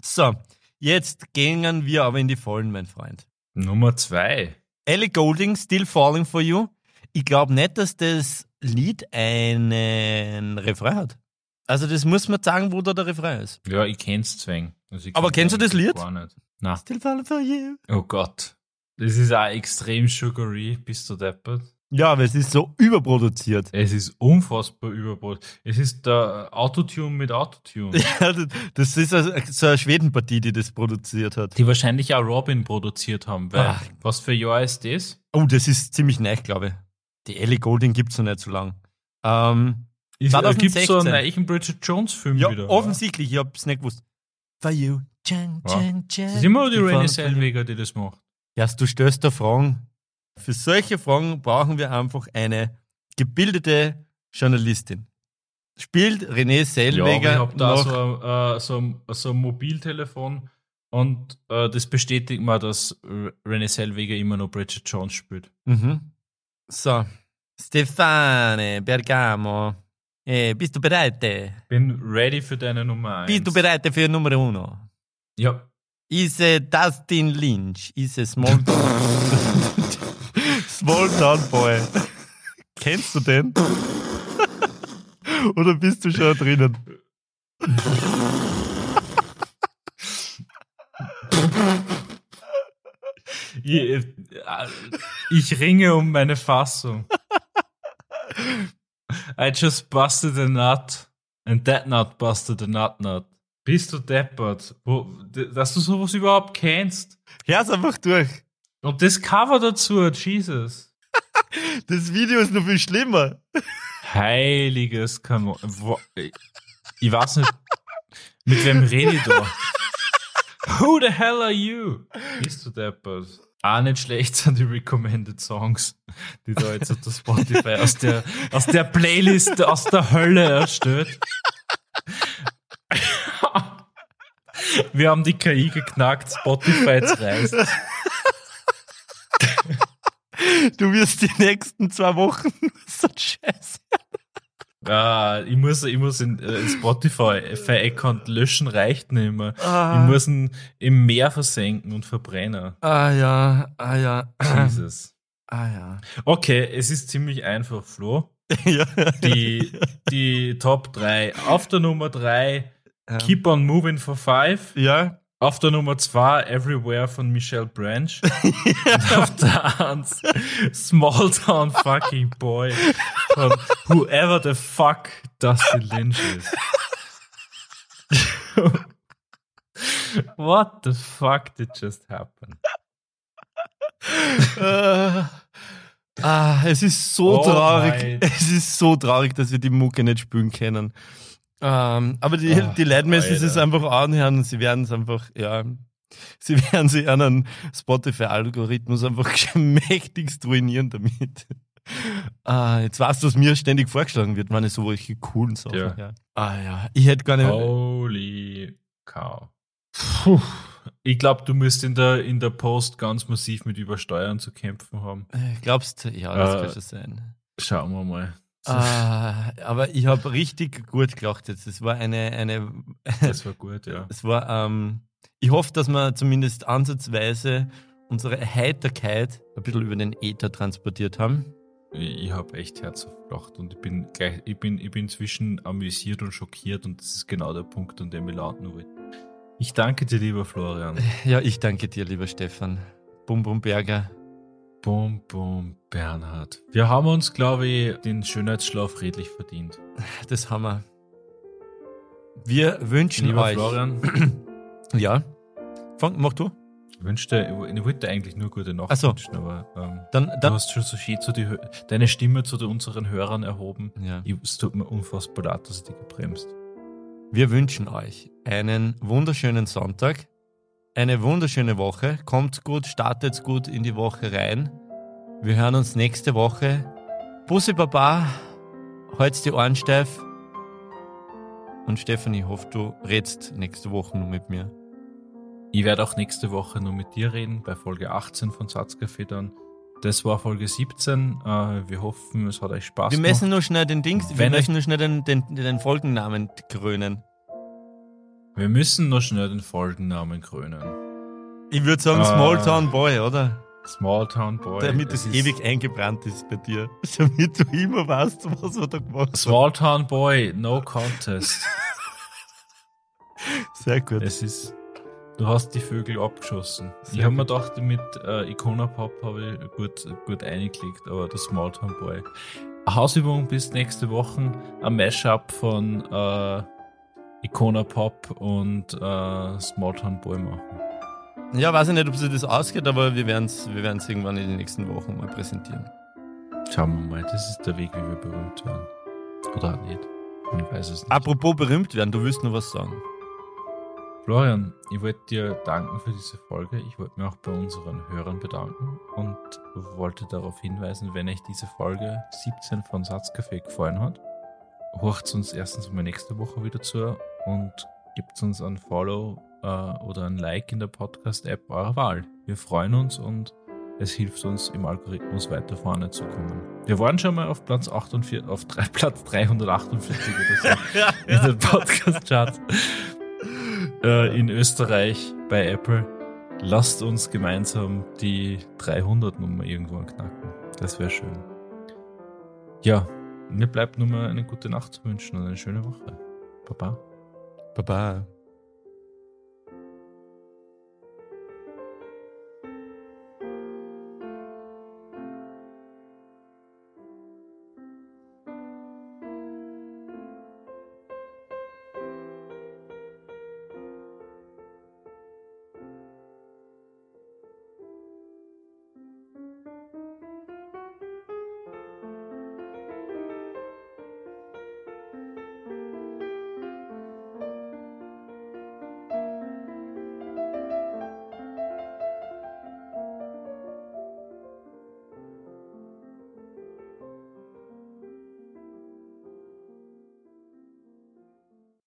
So, jetzt gehen wir aber in die Vollen, mein Freund. Nummer zwei. Ellie Golding, Still Falling for You. Ich glaube nicht, dass das Lied einen Refrain hat. Also das muss man sagen, wo da der Refrain ist. Ja, ich kenn's zwang. Also ich Aber kenn kennst du das Lied? Gar nicht. Na. Still Falling for You. Oh Gott. Das ist auch extrem sugary, bist du deppert. Ja, aber es ist so überproduziert. Es ist unfassbar überbrot. Es ist der Autotune mit Autotune. Ja, das- ist so eine Schwedenpartie, die das produziert hat. die wahrscheinlich auch Robin produziert haben. Weil, Ach. was für Jahr ist das? Oh, das ist ziemlich neu, glaube ich. Die Ellie Golding gibt es noch nicht so lang. Ähm, Ist, äh, gibt's so 2016. einen neuen Bridget Jones Film ja, wieder? offensichtlich, ich hab's nicht gewusst. For you. Chan, Ja. chan, chan. Das ist immer die you. Selweger, die das macht. Ja, du stößt da Fragen. Für solche Fragen brauchen wir einfach eine gebildete Journalistin. Spielt René Ja, Selweger ich habe da noch so, ein- äh, so, so ein Mobiltelefon und äh, das bestätigt mir, dass R- Renée Selweger immer noch Bridget Jones spielt. Mhm. So. Stefane Bergamo. Eh, bist du bereit? Bin ready für deine Nummer 1. Bist du bereit für Nummer uno? Ja. Ist es Dustin Lynch? Ist es Small, Small Town Boy? Kennst du den? Oder bist du schon drinnen? Ich, äh, ich ringe um meine Fassung. I just busted a nut and that nut busted a nut nut. Bist du deppert? Wo, dass du sowas überhaupt kennst? Hör's einfach durch. Und das Cover dazu, Jesus. Das Video ist noch viel schlimmer. Heiliges Kanon. Ich weiß nicht, mit wem rede ich da? Who the hell are you? Bist du deppert? Auch nicht schlecht sind die Recommended Songs, die da jetzt auf der Spotify aus der, aus der Playlist aus der Hölle erstellt. Wir haben die KI geknackt, Spotify reißt. Du wirst die nächsten zwei Wochen so scheiße. Ah, ich muss, ich muss in, äh, in Spotify-Account löschen, reicht nicht mehr. Ah, Ich muss ihn im Meer versenken und verbrennen. ah ja, ah ja. Jesus. Ah ja. Okay, es ist ziemlich einfach, Flo. ja. Die, die Top 3. Auf der Nummer 3 Ja. Keep on Moving for 5. ja. Auf der Nummer 2 Everywhere von Michelle Branch. Und auf der 1 Small Town Fucking Boy von whoever the fuck Dusty Lynch ist. What the fuck did just happen? Äh, ah, es ist so Oh traurig. mein. Es ist so traurig, dass wir die Mucke nicht spielen können. Ähm, aber die, Ach, die Leute müssen es einfach anhören und sie werden es einfach, ja, sie werden sich einen Spotify-Algorithmus einfach mächtigst ruinieren damit. Ah, jetzt weißt du, was mir ständig vorgeschlagen wird, meine so welche coolen Sachen. Ja. Ja. Ah ja, ich hätte gar nicht. Holy cow. Puh. Ich glaube, du müsst in der, in der Post ganz massiv mit Übersteuern zu kämpfen haben. Äh, Glaubst du? Ja, das Äh, kann schon sein. Schauen wir mal. Ah, aber ich habe richtig gut gelacht jetzt. Es war eine, eine Das war gut, ja. Es war, ähm, ich hoffe, dass wir zumindest ansatzweise unsere Heiterkeit ein bisschen über den Äther transportiert haben. Ich, ich habe echt herzhaft gelacht und ich bin gleich, ich bin, ich bin zwischen amüsiert und schockiert und das ist genau der Punkt, an dem ich lauten will. Ich danke dir, lieber Florian. Ja, ich danke dir, lieber Stefan. Bum Bum Berger. Bum, bum, Bernhard. Wir haben uns, glaube ich, den Schönheitsschlaf redlich verdient. Das haben wir. Wir wünschen Lieber euch. Florian, Ja. Fang, mach du. ich wünschte, ich wollte eigentlich nur gute Nacht Ach so. wünschen, aber ähm, Dann, du dann. hast schon so schön zu die, deine Stimme zu unseren Hörern erhoben. Ja. Ich, es tut mir unfassbar leid, dass ich dich gebremst. Wir wünschen euch einen wunderschönen Sonntag, eine wunderschöne Woche. Kommt gut, startet gut in die Woche rein. Wir hören uns nächste Woche. Bussi Baba, halt's die Ohren steif. Und Stefan, ich hoffe, du redst nächste Woche noch mit mir. Ich werde auch nächste Woche nur mit dir reden, bei Folge 18 von Satzcafé dann. Das war Folge 17. Äh, wir hoffen, es hat euch Spaß Wir gemacht. müssen nur schnell den Dings, wir Wenn müssen nur schnell den, den, den Folgennamen krönen. Wir müssen noch schnell den Folgennamen krönen. Ich würde sagen Ah. Small Town Boy, oder? Small Town Boy. Damit es ist- ewig eingebrannt ist bei dir. Damit du immer weißt, was wir da gemacht haben. Small Town Boy, no contest. Sehr gut. es ist. Du hast die Vögel abgeschossen. Sehr ich habe mir gedacht, mit äh, Icona Pop habe ich gut, gut eingelegt, aber der Small Town Boy. Hausübung bis nächste Woche. Ein Mashup von äh, Icona Pop und äh, Small Town Boy machen. Ja, weiß ich nicht, ob sich das ausgeht, aber wir werden es wir werden's irgendwann in den nächsten Wochen mal präsentieren. Schauen wir mal, das ist der Weg, wie wir berühmt werden. Oder nicht. Man weiß es nicht. Apropos berühmt werden, du willst noch was sagen. Florian, ich wollte dir danken für diese Folge. Ich wollte mich auch bei unseren Hörern bedanken und wollte darauf hinweisen, wenn euch diese Folge 17 von Satzcafé gefallen hat, horcht uns erstens mal nächste Woche wieder zu und gibt uns ein Follow äh, oder ein Like in der Podcast-App eurer Wahl. Wir freuen uns und es hilft uns im Algorithmus weiter vorne zu kommen. Wir waren schon mal auf Platz 48, auf drei, Platz 348 oder so in den Podcast-Charts äh, in Österreich bei Apple. Lasst uns gemeinsam die 300-Nummer irgendwann knacken. Das wäre schön. Ja, mir bleibt nur mal eine gute Nacht zu wünschen und eine schöne Woche. Baba. Baba.